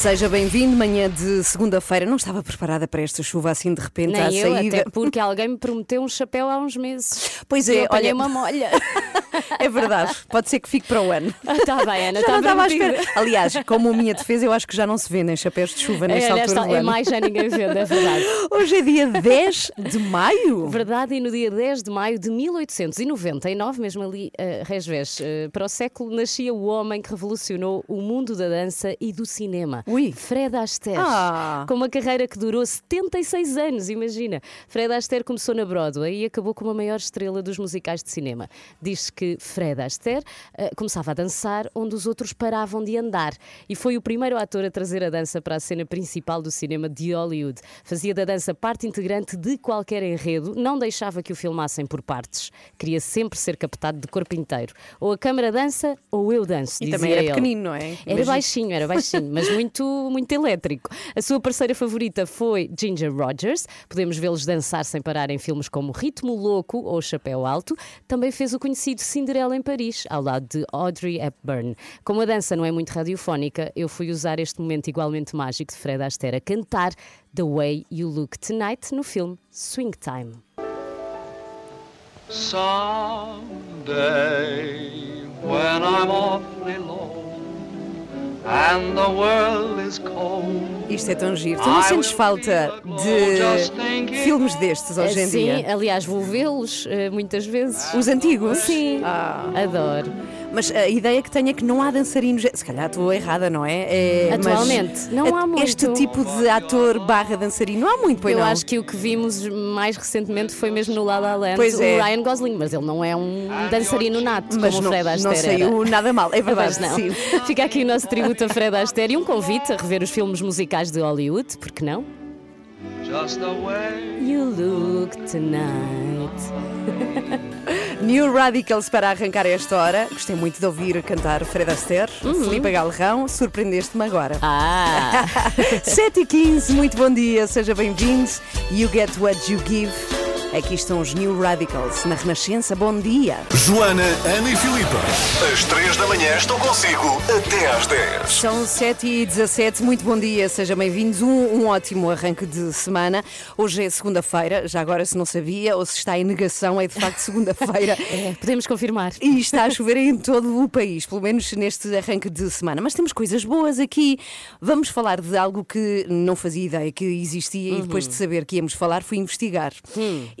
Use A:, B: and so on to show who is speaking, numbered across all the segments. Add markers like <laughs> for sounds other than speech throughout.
A: Seja bem-vindo, manhã de segunda-feira. Não estava preparada para esta chuva assim de repente à
B: Nem eu,
A: saída.
B: até porque alguém me prometeu um chapéu há uns meses.
A: Pois é,
B: eu
A: olha,
B: uma molha. <laughs>
A: é verdade. Pode ser que fique para o ano.
B: Está bem, Ana, está
A: estava à espera. Aliás, como a minha defesa, eu acho que já não se vendem chapéus de chuva nesta
B: É,
A: altura do
B: é
A: ano.
B: mais já ninguém vende, é verdade. <laughs>
A: Hoje é dia 10 de maio.
B: Verdade, e no dia 10 de maio de 1899, mesmo ali, uh, Resvés, uh, para o século, nascia o homem que revolucionou o mundo da dança e do cinema.
A: Ui.
B: Fred Astaire.
A: Ah.
B: Com uma carreira que durou 76 anos, imagina. Fred Astaire começou na Broadway e acabou como a maior estrela dos musicais de cinema. Diz-se que Fred Astaire uh, começava a dançar onde os outros paravam de andar e foi o primeiro ator a trazer a dança para a cena principal do cinema de Hollywood. Fazia da dança parte integrante de qualquer enredo, não deixava que o filmassem por partes. Queria sempre ser captado de corpo inteiro. Ou a câmara dança ou eu danço.
A: E também era
B: ele.
A: pequenino, não é?
B: Era
A: Imagino.
B: baixinho, era baixinho, mas <laughs> muito, muito elétrico. A sua parceira favorita foi Ginger Rogers. Podemos vê-los dançar sem parar em filmes como Ritmo Louco ou Chapéu Alto. Também fez o conhecido Cinderela em Paris, ao lado de Audrey Hepburn. Como a dança não é muito radiofónica, eu fui usar este momento igualmente mágico de Fred Astaire a cantar The Way You Look Tonight no filme Swing Time.
C: Someday, when I'm awfully low
A: Isto é tão giro. Tu não sentes falta de filmes destes hoje em
B: Sim,
A: dia?
B: aliás, vou vê-los eh, muitas vezes.
A: Os antigos?
B: Sim,
A: Ah.
B: adoro.
A: Mas a ideia que tenho é que não há dançarinos. Se calhar estou errada, não é? É, mas
B: Atualmente, não há muito.
A: Este tipo de ator barra dançarino, não há muito, pois
B: eu
A: não.
B: acho que o que vimos mais recentemente foi mesmo no La La Land,
A: Pois
B: o
A: é.
B: Ryan Gosling, mas ele não é um dançarino nato
A: Mas
B: como
A: não,
B: o Fred
A: não
B: Astaire era.
A: saiu nada mal, é verdade.
B: Pois não.
A: Sim. <laughs>
B: Fica aqui o nosso tributo a Fred Astaire e um convite a rever os filmes musicais de Hollywood, porque não?
C: just the way
B: You look tonight. <laughs>
A: New Radicals para arrancar esta hora. Gostei muito de ouvir cantar Fred Astaire, Felipe Galrão. Surpreendeste-me agora.
B: Uhum. Ah! <laughs>
A: 7 e 15 muito bom dia, seja bem-vindo. You get what you give. Aqui estão os New Radicals na Renascença. Bom dia.
D: Joana, Ana e Filipa. Às 3 da manhã estão consigo até às 10.
A: São 7 e 17 muito bom dia, sejam bem-vindos. Um, um ótimo arranque de semana. Hoje é segunda-feira, já agora se não sabia ou se está em negação, é de facto segunda-feira. <laughs>
B: É, podemos confirmar.
A: E está a chover em todo o país, pelo menos neste arranque de semana. Mas temos coisas boas aqui. Vamos falar de algo que não fazia ideia que existia e depois de saber que íamos falar, fui investigar.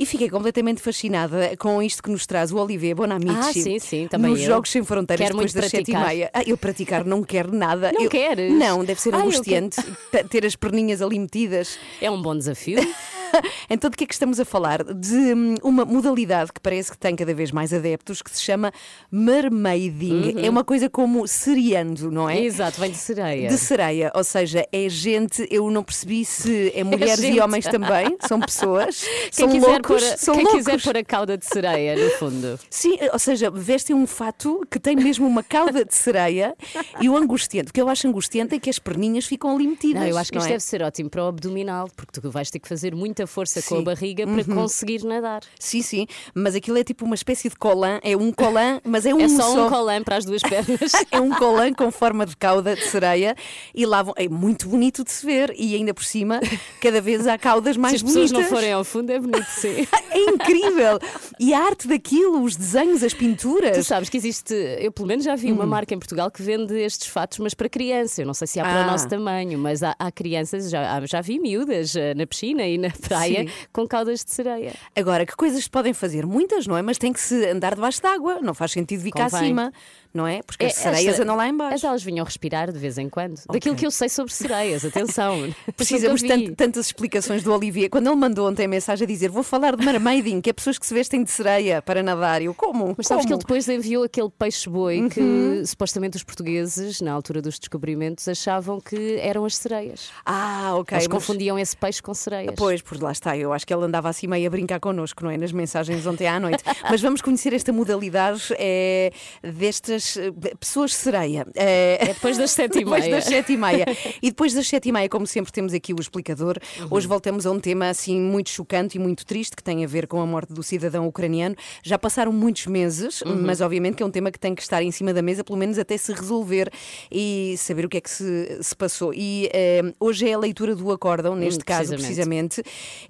A: E fiquei completamente fascinada com isto que nos traz o Olivier Bonamici.
B: Ah, sim, sim, também
A: Nos
B: eu.
A: Jogos Sem Fronteiras,
B: Quero
A: depois das sete e meia. Ah, eu praticar não quero nada.
B: Não
A: Eu-
B: queres?
A: Não, deve ser
B: Ah,
A: angustiante <laughs> ter as perninhas ali metidas.
B: É um bom desafio. <laughs> <laughs>
A: Então, de que é que estamos a falar? De hum, uma modalidade que parece que tem cada vez mais adeptos, que se chama mermaiding. É uma coisa como seriando, não é?
B: Exato, vem de sereia.
A: De sereia, ou seja, é gente, eu não percebi se é <laughs> mulheres e
B: gente.
A: homens também, são pessoas, <laughs>
B: Quem,
A: são
B: quiser,
A: loucos,
B: pôr a,
A: são
B: quem
A: loucos.
B: quiser pôr a cauda de sereia, no fundo.
A: Sim, ou seja, vestem um fato que tem mesmo uma cauda de sereia e o angustiante. O que eu acho angustiante é que as perninhas ficam ali metidas.
B: Não, eu acho que
A: não
B: isto
A: é?
B: deve ser ótimo para o abdominal, porque tu vais ter que fazer muita força com
A: Sim.
B: a barriga para conseguir nadar.
A: Sim, sim, mas aquilo é tipo uma espécie de colã, é um colã, mas é um
B: É só um colã para as duas pernas. <laughs>
A: É um colã com forma de cauda de sereia e lá vão. É muito bonito de se ver e ainda por cima, cada vez há caudas mais
B: Se as pessoas
A: bonitas.
B: não forem ao fundo, é bonito, sim. <laughs>
A: É incrível! E a arte daquilo, os desenhos, as
B: Tu
A: pinturas.
B: sabes que existe, eu pelo menos já vi uma marca em Portugal que vende estes fatos, mas para criança. Eu não sei se há para
A: Hum. Ah.
B: o nosso tamanho, mas há, há crianças, já, já vi miúdas eh, na piscina e na praia
A: Sim.
B: com caudas de sereia.
A: Agora, que coisas se podem fazer? Muitas, não é? Mas tem que se andar debaixo d'água, não faz sentido vir cá
B: Convém.
A: acima. Não é? Porque as
B: É,
A: sereias
B: esta-
A: andam lá
B: Mas
A: embaixo.
B: elas vinham respirar de vez em quando. Daquilo que eu sei sobre sereias, atenção. <laughs>
A: Precisamos tant- tantas explicações do Olivier. Quando ele mandou ontem a mensagem a dizer vou falar de mermaiding, que é pessoas que se vestem de sereia para nadar. Eu, como?
B: Mas sabes que
A: Como?
B: ele depois enviou aquele peixe-boi
A: Uhum.
B: que supostamente os portugueses, na altura dos descobrimentos, achavam que eram as sereias.
A: Ah, ok.
B: Eles
A: mas-
B: confundiam esse peixe com sereias.
A: Pois, por lá está. Eu acho que ele andava assim meio a brincar connosco, não é? Nas mensagens ontem à noite. Mas vamos conhecer esta modalidade é, destas eh, pessoas sereia. É,
B: É depois das sete e <laughs>
A: Depois
B: meia.
A: das sete e meia. <laughs> E depois das sete e meia, como sempre, temos aqui o explicador.
B: Uhum.
A: Hoje voltamos a um tema assim muito chocante e muito triste que tem a ver com a morte do cidadão ucraniano. Já passaram muitos meses,
B: Uhum.
A: mas obviamente que é um tema que tem que estar em cima da mesa, pelo menos até se resolver e saber o que é que se, se passou. E eh, hoje é a leitura do acórdão, neste caso,
B: Hum, precisamente.
A: precisamente.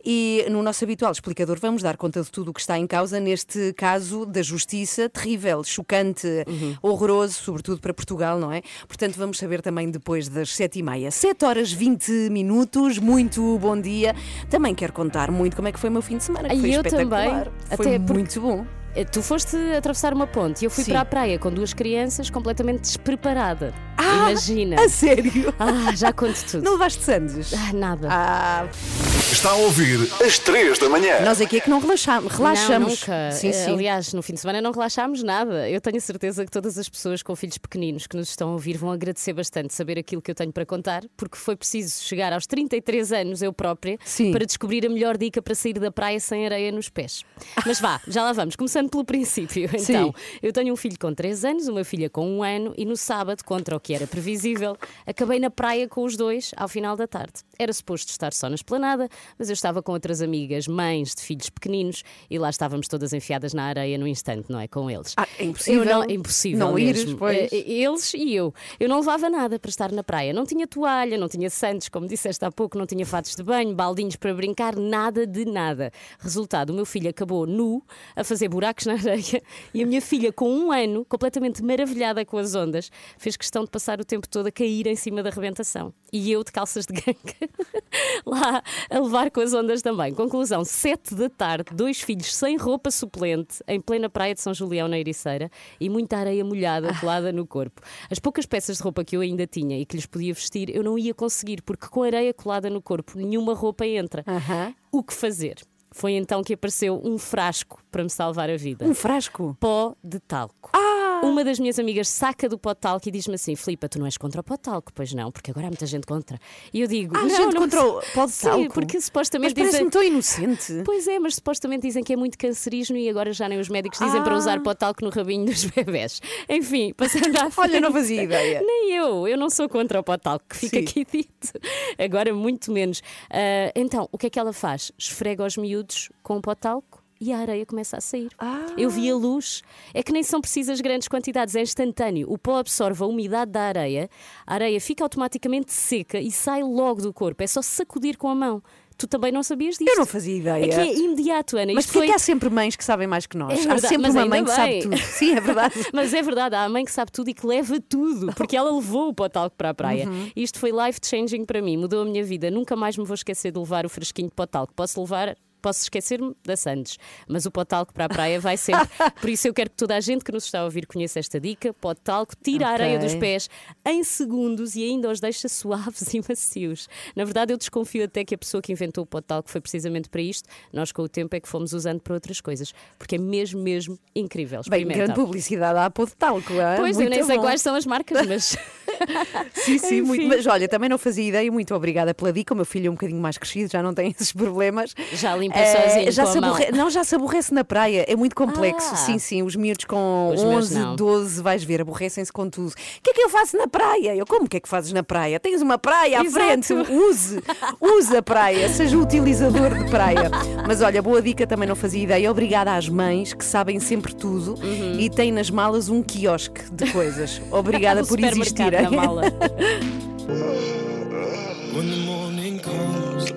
A: E no nosso habitual explicador vamos dar conta de tudo o que está em causa neste caso da justiça terrível, chocante,
B: Uhum.
A: Horroroso, sobretudo para Portugal, não é? Portanto, vamos saber também depois das sete e meia. Sete horas 20 minutos, muito bom dia. Também quero contar muito como é que foi o meu fim de semana, que
B: Ah,
A: foi
B: e eu
A: espetacular.
B: também.
A: Foi
B: Até
A: muito bom.
B: Eh, Tu foste atravessar uma ponte e eu fui
A: Sim.
B: para a praia com duas crianças completamente despreparada.
A: Ah,
B: Imagina.
A: A sério?
B: Ah, já conto tudo.
A: Não levaste sandes?
B: Ah, nada.
A: Ah,
D: Está a ouvir às 3 da manhã.
A: nós aqui é que não relaxamos. relaxamos.
B: Não, nunca.
A: Sim,
B: Eh,
A: sim.
B: Aliás, no fim de semana não relaxámos nada. Eu tenho certeza que todas as pessoas com filhos pequeninos que nos estão a ouvir vão agradecer bastante saber aquilo que eu tenho para contar, porque foi preciso chegar aos 33 anos eu própria
A: Sim.
B: para descobrir a melhor dica para sair da praia sem areia nos pés. Mas vá, <laughs> já lá vamos. Começando pelo princípio. Então, eu tenho um filho com 3 anos, uma filha com um ano, e no sábado, contra o que era previsível, acabei na praia com os dois ao final da tarde. Era suposto estar só na esplanada, mas eu estava com outras amigas, mães de filhos pequeninos, e lá estávamos todas enfiadas na areia no instante, não é? Com eles.
A: Ah, é impossível
B: não, é impossível
A: não ires,
B: mesmo.
A: pois.
B: Eh, Eles e eu. Eu não levava nada para estar na praia. Não tinha toalha, não tinha santos, como disseste há pouco, não tinha fatos de banho, baldinhos para brincar, nada de nada. Resultado, o meu filho acabou nu, a fazer buracos na areia, <laughs> e a minha filha, com um ano, completamente maravilhada com as ondas, fez questão de passar o tempo todo a cair em cima da arrebentação. E eu de calças de ganga, <laughs> lá a levar com as ondas também. Conclusão: sete da tarde, dois filhos sem roupa suplente, em plena praia de São Julião, na Ericeira, e muita areia molhada colada no corpo. As poucas peças de roupa que eu ainda tinha e que lhes podia vestir, eu não ia conseguir, porque com areia colada no corpo, nenhuma roupa entra.
A: Aham.
B: O que fazer? Foi então que apareceu um frasco para me salvar a vida
A: Um frasco.
B: pó de talco. Uma das minhas amigas saca do pó de talco e diz-me assim: Filipa, tu não és contra o pó de talco? Pois não, porque agora há muita gente contra. E eu digo:
A: Há
B: não,
A: gente
B: não
A: contra o de
B: Sim, porque
A: Mas
B: supostamente
A: parece-me
B: dizem.
A: tão inocente.
B: Pois é, mas supostamente dizem que é muito cancerígeno e agora já nem os médicos dizem para usar pó de talco no rabinho dos bebés. Enfim, passando à frente. <laughs>
A: Olha, não fazia ideia.
B: Nem eu, eu não sou contra o pó de talco, que fica
A: Sim.
B: aqui dito. Agora, muito menos. Ah, então, o que é que ela faz? Esfrega os miúdos com o pó de talco e a areia começa a sair. Eu vi a luz. É que nem são precisas grandes quantidades, é instantâneo. O pó absorve a umidade da areia, a areia fica automaticamente seca e sai logo do corpo. É só sacudir com a mão. Tu também não sabias disto?
A: Eu não fazia ideia.
B: É que é imediato, Ana.
A: Mas
B: Isto
A: porquê
B: foi...
A: que há sempre mães que sabem mais que nós?
B: É
A: há sempre
B: mas
A: uma mãe que sabe
B: bem.
A: tudo. Sim, é verdade. <laughs>
B: Mas é verdade, há a mãe que sabe tudo e que leva tudo, porque ela levou o potalco para a praia.
A: Uhum.
B: Isto foi life changing para mim, mudou a minha vida. Nunca mais me vou esquecer de levar o fresquinho de potalco. Posso levar. Posso esquecer-me da Sandes, mas o potalco para a praia vai sempre. <laughs> Por isso eu quero que toda a gente que nos está a ouvir conheça esta dica. Potalco tira a areia dos pés em segundos e ainda os deixa suaves <laughs> e macios. Na verdade, eu desconfio até que a pessoa que inventou o potalco foi precisamente para isto. Nós, com o tempo, é que fomos usando para outras coisas, porque é mesmo, mesmo incrível.
A: Bem, grande publicidade há de talco. é?
B: Pois, eu
A: Muito
B: nem sei
A: bom.
B: quais são as marcas, mas <laughs>
A: Sim, sim, muito. Mas olha, também não fazia ideia. Muito obrigada pela dica. O meu filho é um bocadinho mais crescido, já não tem <laughs> esses problemas.
B: Já limpa
A: Eh,
B: sozinho
A: já
B: a mão.
A: aborre- Não, já se aborrece na praia. É muito complexo.
B: Ah.
A: Sim, sim. Os miúdos com
B: Os meus
A: 11,
B: não.
A: 12, vais ver, aborrecem-se com tudo. O que é que eu faço na praia? Eu, como que é que fazes na praia? Tens uma praia à
B: Exato.
A: frente. Use, use a praia. Seja utilizador de praia. Mas olha, boa dica, também não fazia ideia. Obrigada às mães que sabem sempre tudo
B: Uhum.
A: e têm nas malas um quiosque de coisas. Obrigada
B: O <laughs>
A: por
B: supermercado
A: existirem.
B: na mala.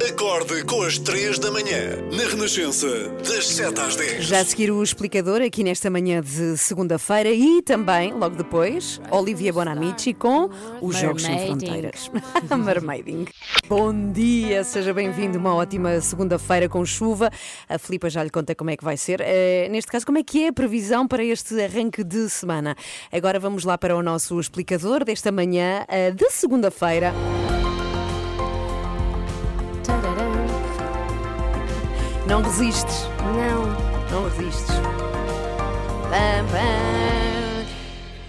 D: Acorde com as 3 da manhã, na Renascença, das 7 às 10.
A: Já a seguir o explicador aqui nesta manhã de segunda-feira e também, logo depois, Olivia Bonamici com os Jogos Sem. Fronteiras. <laughs> Mermaiding. Bom dia, seja bem-vindo. Uma ótima segunda-feira com chuva. A Filipa já lhe conta como é que vai ser. Eh, neste caso, como é que é a previsão para este arranque de semana? Agora vamos lá para o nosso explicador desta manhã eh, de segunda-feira. Não resistes.
B: Não.
A: Não resistes. Pam, pam.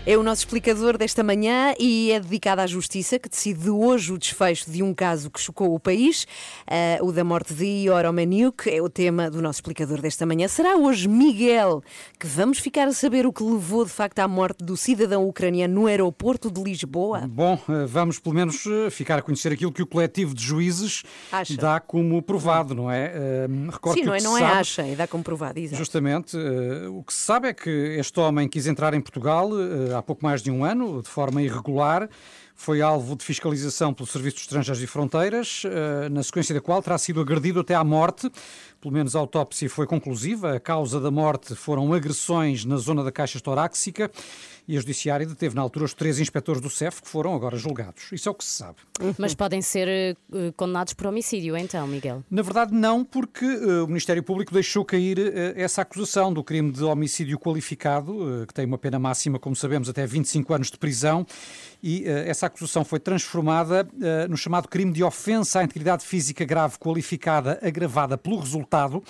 A: É o nosso explicador desta manhã e é dedicado à justiça, que decide hoje o desfecho de um caso que chocou o país, eh, o da morte de Ior Omaniuk, é o tema do nosso explicador desta manhã. Será hoje Miguel que vamos ficar a saber o que levou de facto à morte do cidadão ucraniano no aeroporto de Lisboa?
E: Bom, eh, vamos pelo menos eh, ficar a conhecer aquilo que o coletivo de juízes
A: Acha?
E: dá como provado, não é? Eh, Recordo
A: Sim,
E: que
A: não é, não é
E: sabe,
A: acha, é dá como provado, exato.
E: Justamente, eh, o que se sabe é que este homem quis entrar em Portugal há pouco mais de um ano, de forma irregular. Foi alvo de fiscalização pelo Serviço de Estrangeiros e Fronteiras, eh, na sequência da qual terá sido agredido até à morte. Pelo menos a autópsia foi conclusiva. A causa da morte foram agressões na zona da caixa torácica e a Judiciária deteve na altura os três inspectores do CEF que foram agora julgados. Isso é o que se sabe.
B: Mas podem ser eh, condenados por homicídio, então, Miguel.
E: Na verdade, não, porque eh, o Ministério Público deixou cair eh, essa acusação do crime de homicídio qualificado, que tem uma pena máxima, como sabemos, até 25 anos de prisão, e essa acusação foi transformada no chamado crime de ofensa à integridade física grave qualificada agravada pelo resultado.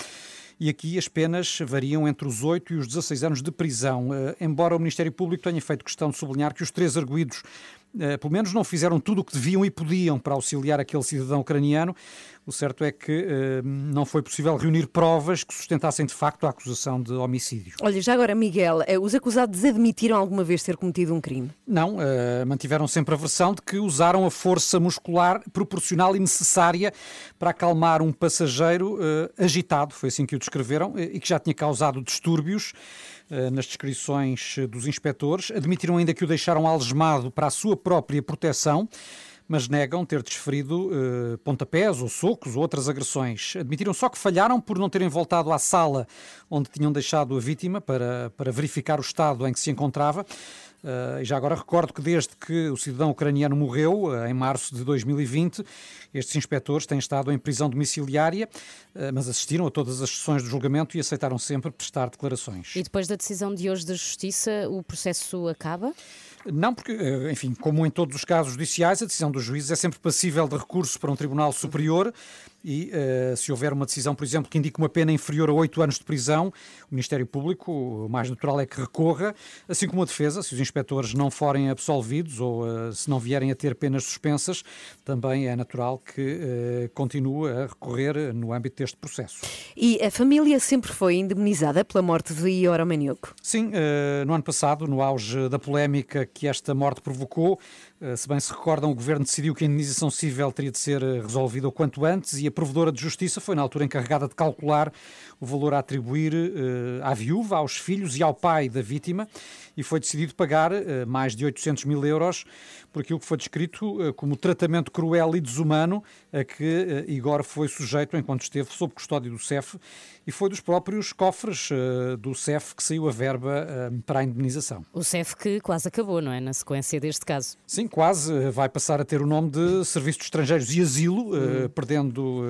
E: E aqui as penas variam entre os 8 e os 16 anos de prisão. Eh, Embora o Ministério Público tenha feito questão de sublinhar que os três arguídos eh, pelo menos não fizeram tudo o que deviam e podiam para auxiliar aquele cidadão ucraniano. O certo é que eh, não foi possível reunir provas que sustentassem de facto a acusação de homicídio.
A: Olha, já agora, Miguel, eh, os acusados admitiram alguma vez ter cometido um crime?
E: Não, eh, mantiveram sempre a versão de que usaram a força muscular proporcional e necessária para acalmar um passageiro agitado, foi assim que o descreveram, e que já tinha causado distúrbios. Eh, Nas descrições eh, dos inspectores, admitiram ainda que o deixaram algemado para a sua própria proteção, mas negam ter desferido eh, pontapés ou socos ou outras agressões. Admitiram só que falharam por não terem voltado à sala onde tinham deixado a vítima para, para verificar o estado em que se encontrava. Uh, e já agora recordo que desde que o cidadão ucraniano morreu, uh, em março de 2020, estes inspectores têm estado em prisão domiciliária, uh, mas assistiram a todas as sessões do julgamento e aceitaram sempre prestar declarações.
B: E depois da decisão de hoje da Justiça, o processo acaba?
E: Não, porque, enfim, como em todos os casos judiciais, a decisão dos juízes é sempre passível de recurso para um tribunal superior e eh, se houver uma decisão, por exemplo, que indique uma pena inferior a oito anos de prisão, o Ministério Público, o mais natural é que recorra, assim como a defesa, se os inspectores não forem absolvidos ou eh, se não vierem a ter penas suspensas, também é natural que eh, continue a recorrer no âmbito deste processo.
A: E a família sempre foi indemnizada pela morte de Ior Omaniuk?
E: Sim, no ano passado, no auge da polémica que esta morte provocou, se bem se recordam, o Governo decidiu que a indenização civil teria de ser eh, resolvida o quanto antes e a Provedora de Justiça foi na altura encarregada de calcular o valor a atribuir eh, à viúva, aos filhos e ao pai da vítima e foi decidido pagar eh, mais de 800 mil euros por aquilo que foi descrito eh, como tratamento cruel e desumano a que Igor foi sujeito enquanto esteve sob custódia do CEF e foi dos próprios cofres do CEF que saiu a verba para a indemnização.
B: O CEF que quase acabou, não é? Na sequência deste caso.
E: Sim, quase vai passar a ter o nome de Serviço de Estrangeiros e Asilo, eh, perdendo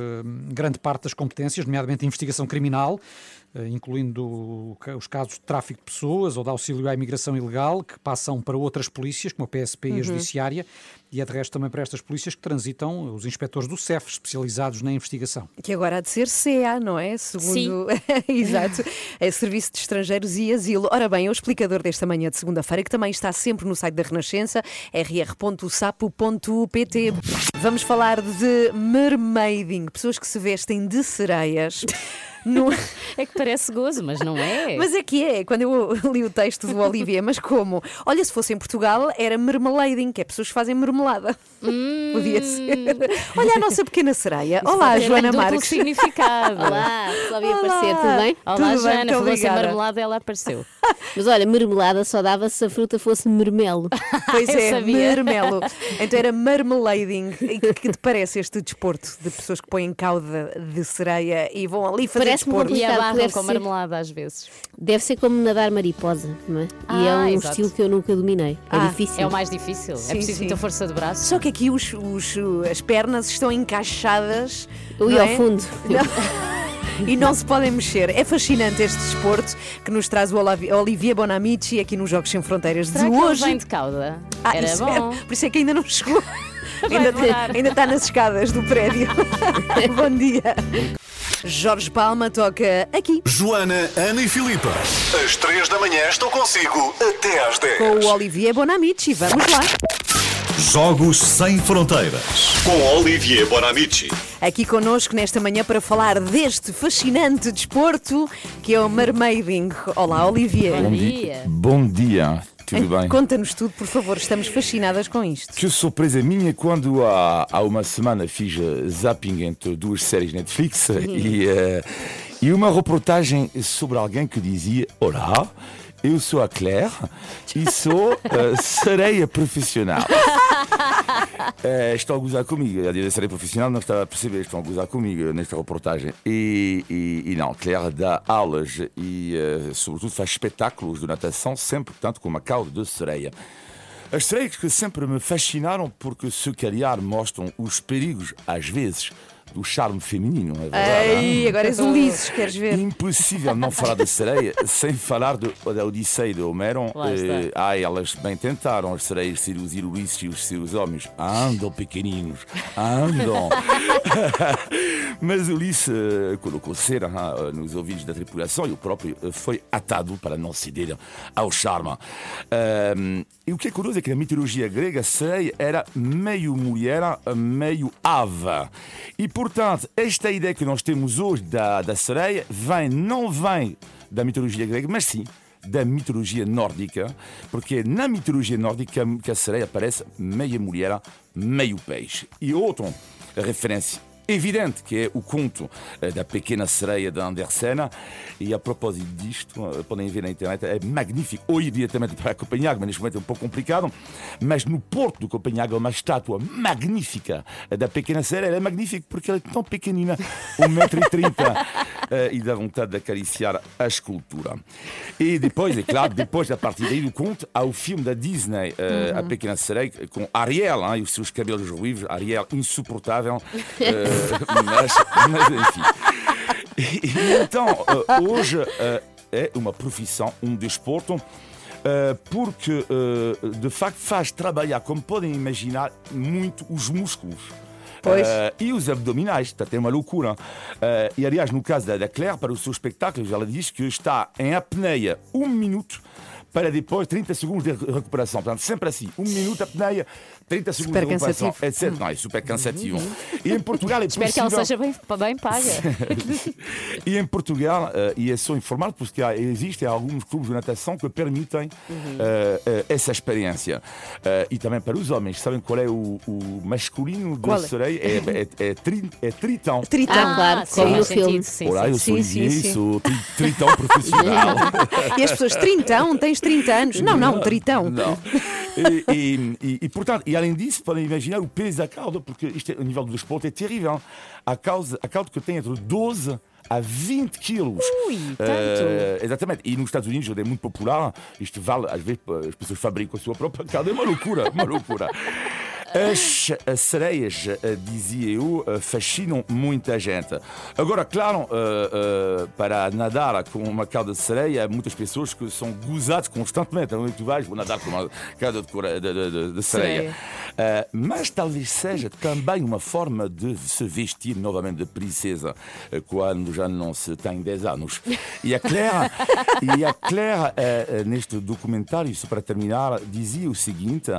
E: grande parte das competências, nomeadamente a investigação criminal, eh, incluindo os casos de tráfico de pessoas ou de auxílio à imigração ilegal, que passam para outras polícias, como a PSP e a Judiciária, e é de resto também para estas polícias que transitam os inspectores do CEF, especializados na investigação.
A: Que agora há de ser CA, não é? Segundo. <laughs> Exato. É Serviço de Estrangeiros e Asilo. Ora bem, é o explicador desta manhã de segunda-feira, que também está sempre no site da Renascença, rr.sapo.pt. Vamos falar de mermaiding, pessoas que se vestem de sereias. No... <laughs>
B: É que parece gozo, mas não é.
A: Mas é que é, quando eu li o texto do Olivia, mas como? Olha, se fosse em Portugal, era marmalading, que é pessoas que fazem marmelada. Podia ser. Olha a nossa pequena sereia. Olá,
B: Tem
A: Joana Marques.
B: significado.
F: Olá, só vi
A: Olá.
F: aparecer, tudo bem?
B: Olá,
A: Tudo bem,
B: Joana.
A: muito
B: Falou-se marmelada ela apareceu. <laughs>
F: Mas olha, marmelada só dava se a fruta fosse mermelo. <laughs>
A: Pois é,
B: sabia.
A: marmelo. Então era marmelading. E que, que te parece este desporto de pessoas que põem cauda de sereia e vão ali fazer
F: Parece-me
A: desporto?
B: E
F: Complicado,
B: abarram com
F: ser.
B: marmelada às vezes.
F: Deve ser como nadar mariposa, não é? e é
B: Ah,
F: um
B: exato.
F: estilo que eu nunca dominei. É
A: Ah,
F: difícil.
B: É o mais difícil.
A: Sim,
B: é preciso
A: sim.
B: muita força de braço.
A: Só que aqui os, os- as pernas estão encaixadas.
F: Eu ia
A: não
F: ao
A: é?
F: fundo. <laughs>
A: E não se podem mexer. É fascinante este desporto que nos traz o Olivier Bonamici aqui nos Jogos Sem Fronteiras
B: Será
A: de
B: que ele
A: hoje.
B: vem de cauda?
A: Ah,
B: Era
A: isso
B: bom.
A: é- <laughs> por isso é que ainda não chegou. <laughs> ainda,
B: demorar.
A: ainda está nas escadas do prédio. Bom dia. Jorge Palma toca aqui
D: Joana, Ana e Filipa. Às 3 da manhã estão consigo até às 10.
A: com o Olivier Bonamici. Vamos lá.
G: Jogos Sem Fronteiras com Olivier Bonamici.
A: Aqui connosco nesta manhã para falar deste fascinante desporto que é o mermaiding. Olá, Olivier.
B: Bom dia.
H: Bom dia, tudo bem?
A: Conta-nos tudo, por favor. Estamos fascinadas com isto.
H: Que surpresa minha quando há, há uma semana fiz eh, zapping entre duas séries Netflix <laughs> e, eh, e uma reportagem sobre alguém que dizia Olá, eu sou a Claire e sou eh, sereia profissional. <laughs> Eh, estão a gozar comigo. A dizer sereia profissional não estava a perceber, estão a gozar comigo nesta reportagem. E, e, e não, Claire dá aulas e, eh, sobretudo, faz espetáculos de natação, sempre, portanto, com uma cauda de sereia. As sereias que sempre me fascinaram porque, se calhar, mostram os perigos, às vezes, do charme feminino, é verdade?
A: Ei, agora és Ulisses, queres ver?
H: Impossível não falar de sereia <laughs> sem falar de, da Odisseia de Homero. Eh, ai, elas bem tentaram as sereias seduzir Ulisses e os seus homens. Andam pequeninos, andam. <laughs> Mas Ulisses eh, colocou cera ah, nos ouvidos da tripulação e o próprio eh, foi atado para não ceder ao charme. Ahm, e o que é curioso é que na mitologia grega, sereia era meio mulher, meio ave. E portanto, esta ideia que nós temos hoje da, da sereia vem, não vem da mitologia grega, mas sim da mitologia nórdica, porque na mitologia nórdica que a sereia aparece meia mulher, meio peixe. E outra referência evidente que é o conto eh, da pequena sereia de Andersen. E a propósito disto, eh, podem ver na internet, é magnífico, ou ir diretamente para Copenhague, mas neste momento é um pouco complicado, mas no porto de Copenhague há uma estátua magnífica eh, da pequena sereia, ela é magnífica porque ela é tão pequenina, 1,30m, eh, e dá vontade de acariciar a escultura. E depois, é claro, depois da partir daí do conto, há o filme da Disney, eh, A Pequena Sereia, com Ariel hein, e os seus cabelos ruivos, Ariel insuportável, eh, <laughs> mas, mas enfim. E, e então, eh, hoje eh, é uma profissão, um desporto. eh, porque eh, de facto faz trabalhar, como podem imaginar, muito os músculos.
A: Pois.
H: Eh, e os abdominais, está até uma loucura. Eh, e aliás, no caso da, da Claire, para o seu espetáculo, ela diz que está em apneia um minuto para depois 30 segundos de recuperação. Portanto, sempre assim, um minuto apneia, 30 segundos
A: Super
H: de recuperação,
A: cansativo.
H: etc. Não, é super cansativo. E em Portugal é
B: Espero que ela
H: possível-
B: seja bem, bem paga. <laughs>
H: e em Portugal, eh, e é só informar, porque há, existem alguns clubes de natação que permitem eh, eh, essa experiência. E também para os homens, sabem qual é o, o masculino de
A: é?
H: sereia? É, é, é, tri- é tritão.
A: Tritão.
F: Ah, claro,
B: sim,
F: como no filme.
B: sim,
H: Olá,
B: sim.
H: eu sou
A: Sim, sim,
H: sou tritão profissional. <laughs>
A: E as pessoas, trintão, tens 30 anos. Não, não, tritão.
H: Não. E, e- e- e, portanto, e além disso, podem imaginar o peso da cauda, porque isto é, o nível do desporto é terrível. A, causa, a cauda que tem entre 12 a 20 quilos.
B: Ui, tanto.
H: Eh, exatamente. E nos Estados Unidos, onde é muito popular, isto vale, às vezes, as pessoas fabricam a sua própria cauda. É uma loucura, uma loucura. As, as sereias, eh, dizia eu, eh, fascinam muita gente. Agora, claro, eh, eh, para nadar com uma cauda de sereia, há muitas pessoas que são gozadas constantemente. Onde tu vais, vou nadar com uma cauda de, de, de- de- sereia. Eh, mas talvez seja também uma forma de se vestir novamente de princesa quando já não se tem 10 anos. E a Claire, <laughs> e a Claire neste documentário, para terminar, dizia o seguinte: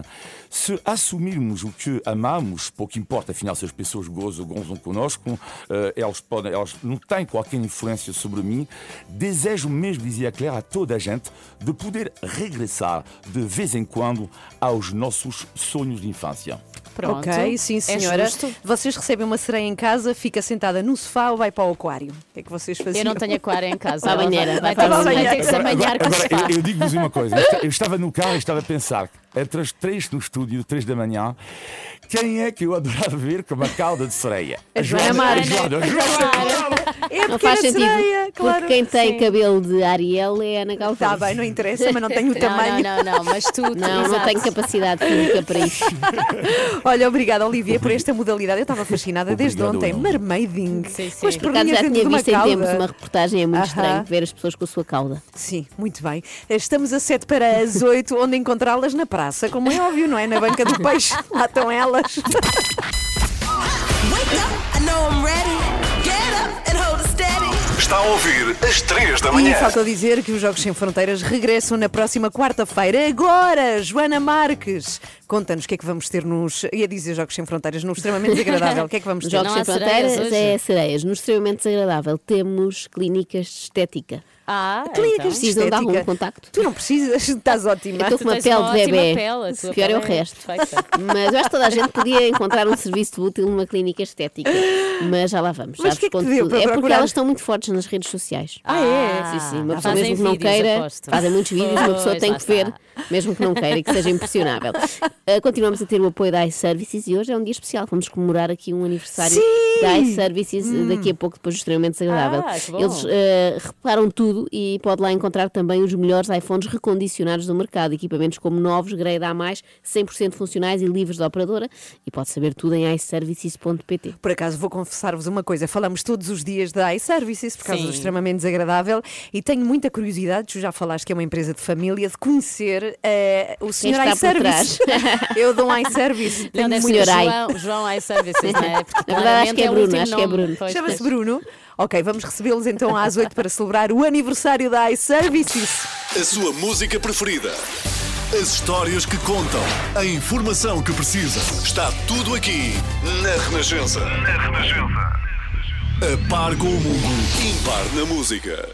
H: se assumirmos o que amamos, pouco importa, afinal, se as pessoas gozam, gozam connosco, eh, elas, podem, elas não têm qualquer influência sobre mim. Desejo mesmo, dizia a Claire, a toda a gente, de poder regressar de vez em quando aos nossos sonhos de infância.
B: Pronto.
A: Ok, sim
B: É
A: senhora.
B: justo.
A: vocês recebem uma sereia em casa, fica sentada no sofá ou vai para o aquário? O que é que vocês faziam?
B: Eu não tenho aquário em casa. <laughs>
F: A banheira,
B: Vai,
F: vai
B: vai
A: banheira.
B: ter que se amanhar com o
H: Agora,
B: sofá.
H: eu, eu digo-vos uma coisa. Eu estava no carro e estava a pensar, entre as três no estúdio, três da manhã, quem é que eu adorava ver com uma cauda de sereia?
A: A Joana Marques.
H: A Joana, a Joana.
A: É
F: Não faz sentido.
A: sereia, claro.
F: Porque quem tem
B: Sim.
F: cabelo de Ariel é Ana Galvão.
A: Está bem, não interessa, mas não tenho o <laughs> tamanho.
B: não, não, não, mas tu.
F: Não, não tenho capacidade física para isso. <laughs>
A: Olha, obrigada, Olivia, por esta modalidade. Eu estava fascinada desde ontem. Mermaiding.
B: Sim, sim.
A: Com as
B: Por
F: acaso já tinha visto em tempos uma reportagem, é muito
A: Aham.
F: estranho ver as pessoas com a sua cauda.
A: Sim, muito bem. Estamos a 7 para as 8, onde encontrá-las na praça, como é óbvio, não é? Na banca do peixe, lá estão elas.
D: Está a ouvir às 3 da
A: E
D: manhã.
A: falta dizer que os Jogos Sem Fronteiras regressam na próxima quarta-feira. Agora, Joana Marques, conta-nos o que é que vamos ter nos. ia dizer Jogos Sem Fronteiras, num extremamente <laughs> desagradável. O que é que vamos ter?
F: Jogos
B: Não
F: Sem
B: há sereias
F: Fronteiras
B: hoje?
F: é sereias. No extremamente desagradável temos clínicas de estética.
B: Ah,
A: Clínicas
B: então.
A: de estética.
F: algum contacto?
A: Tu não precisas, estás ótima.
F: Eu estou com uma pele
B: uma
F: de bebê.
B: pele,
F: Pior é o
B: é
F: resto.
B: perfeita.
F: Mas eu acho que toda a gente podia encontrar um serviço útil numa clínica estética. Mas já lá vamos.
A: Mas
F: já
A: o que é que te deu
F: tudo.
A: para
F: É porque elas estão muito fortes nas redes sociais.
A: Ah, é?
F: Sim, sim. Uma pessoa
B: Fazem
F: mesmo que não
B: vídeos,
F: queira,
B: aposto.
F: fazem muitos vídeos, uma pessoa
B: Pois,
F: tem que ver,
B: está.
F: mesmo que não queira e que seja impressionável. Uh, <laughs> continuamos a ter o apoio da iServices e hoje é um dia especial. Vamos comemorar aqui um aniversário
A: Sim! Hum.
F: da iServices uh, daqui a pouco, depois do extremamente desagradável.
B: Ah.
F: Eles uh, reparam tudo e pode lá encontrar também os melhores iPhones recondicionados do mercado, equipamentos como novos, grade A+, 100% funcionais e livres da operadora e pode saber tudo em iServices.pt.
A: Por acaso vou confessar-vos uma coisa, falamos todos os dias da iServices por causa
B: Sim.
A: do extremamente desagradável e tenho muita curiosidade, tu já falaste que é uma empresa de família, de conhecer eh, o senhor iService. <laughs> Eu dou um iService.
B: Não, deve
A: muito-
B: ser João, João iServices, não é? Porque <laughs>
F: Na verdade, acho que é
B: o
F: Bruno,
B: último
F: acho que é. Bruno.
A: Chama-se. Bruno. Ok, vamos recebê-los então às 8 para celebrar o aniversário da iServices.
D: A sua música preferida. As histórias que contam. A informação que precisa. Está tudo aqui na Renascença. Na Renascença. A par com o mundo. Impar na música.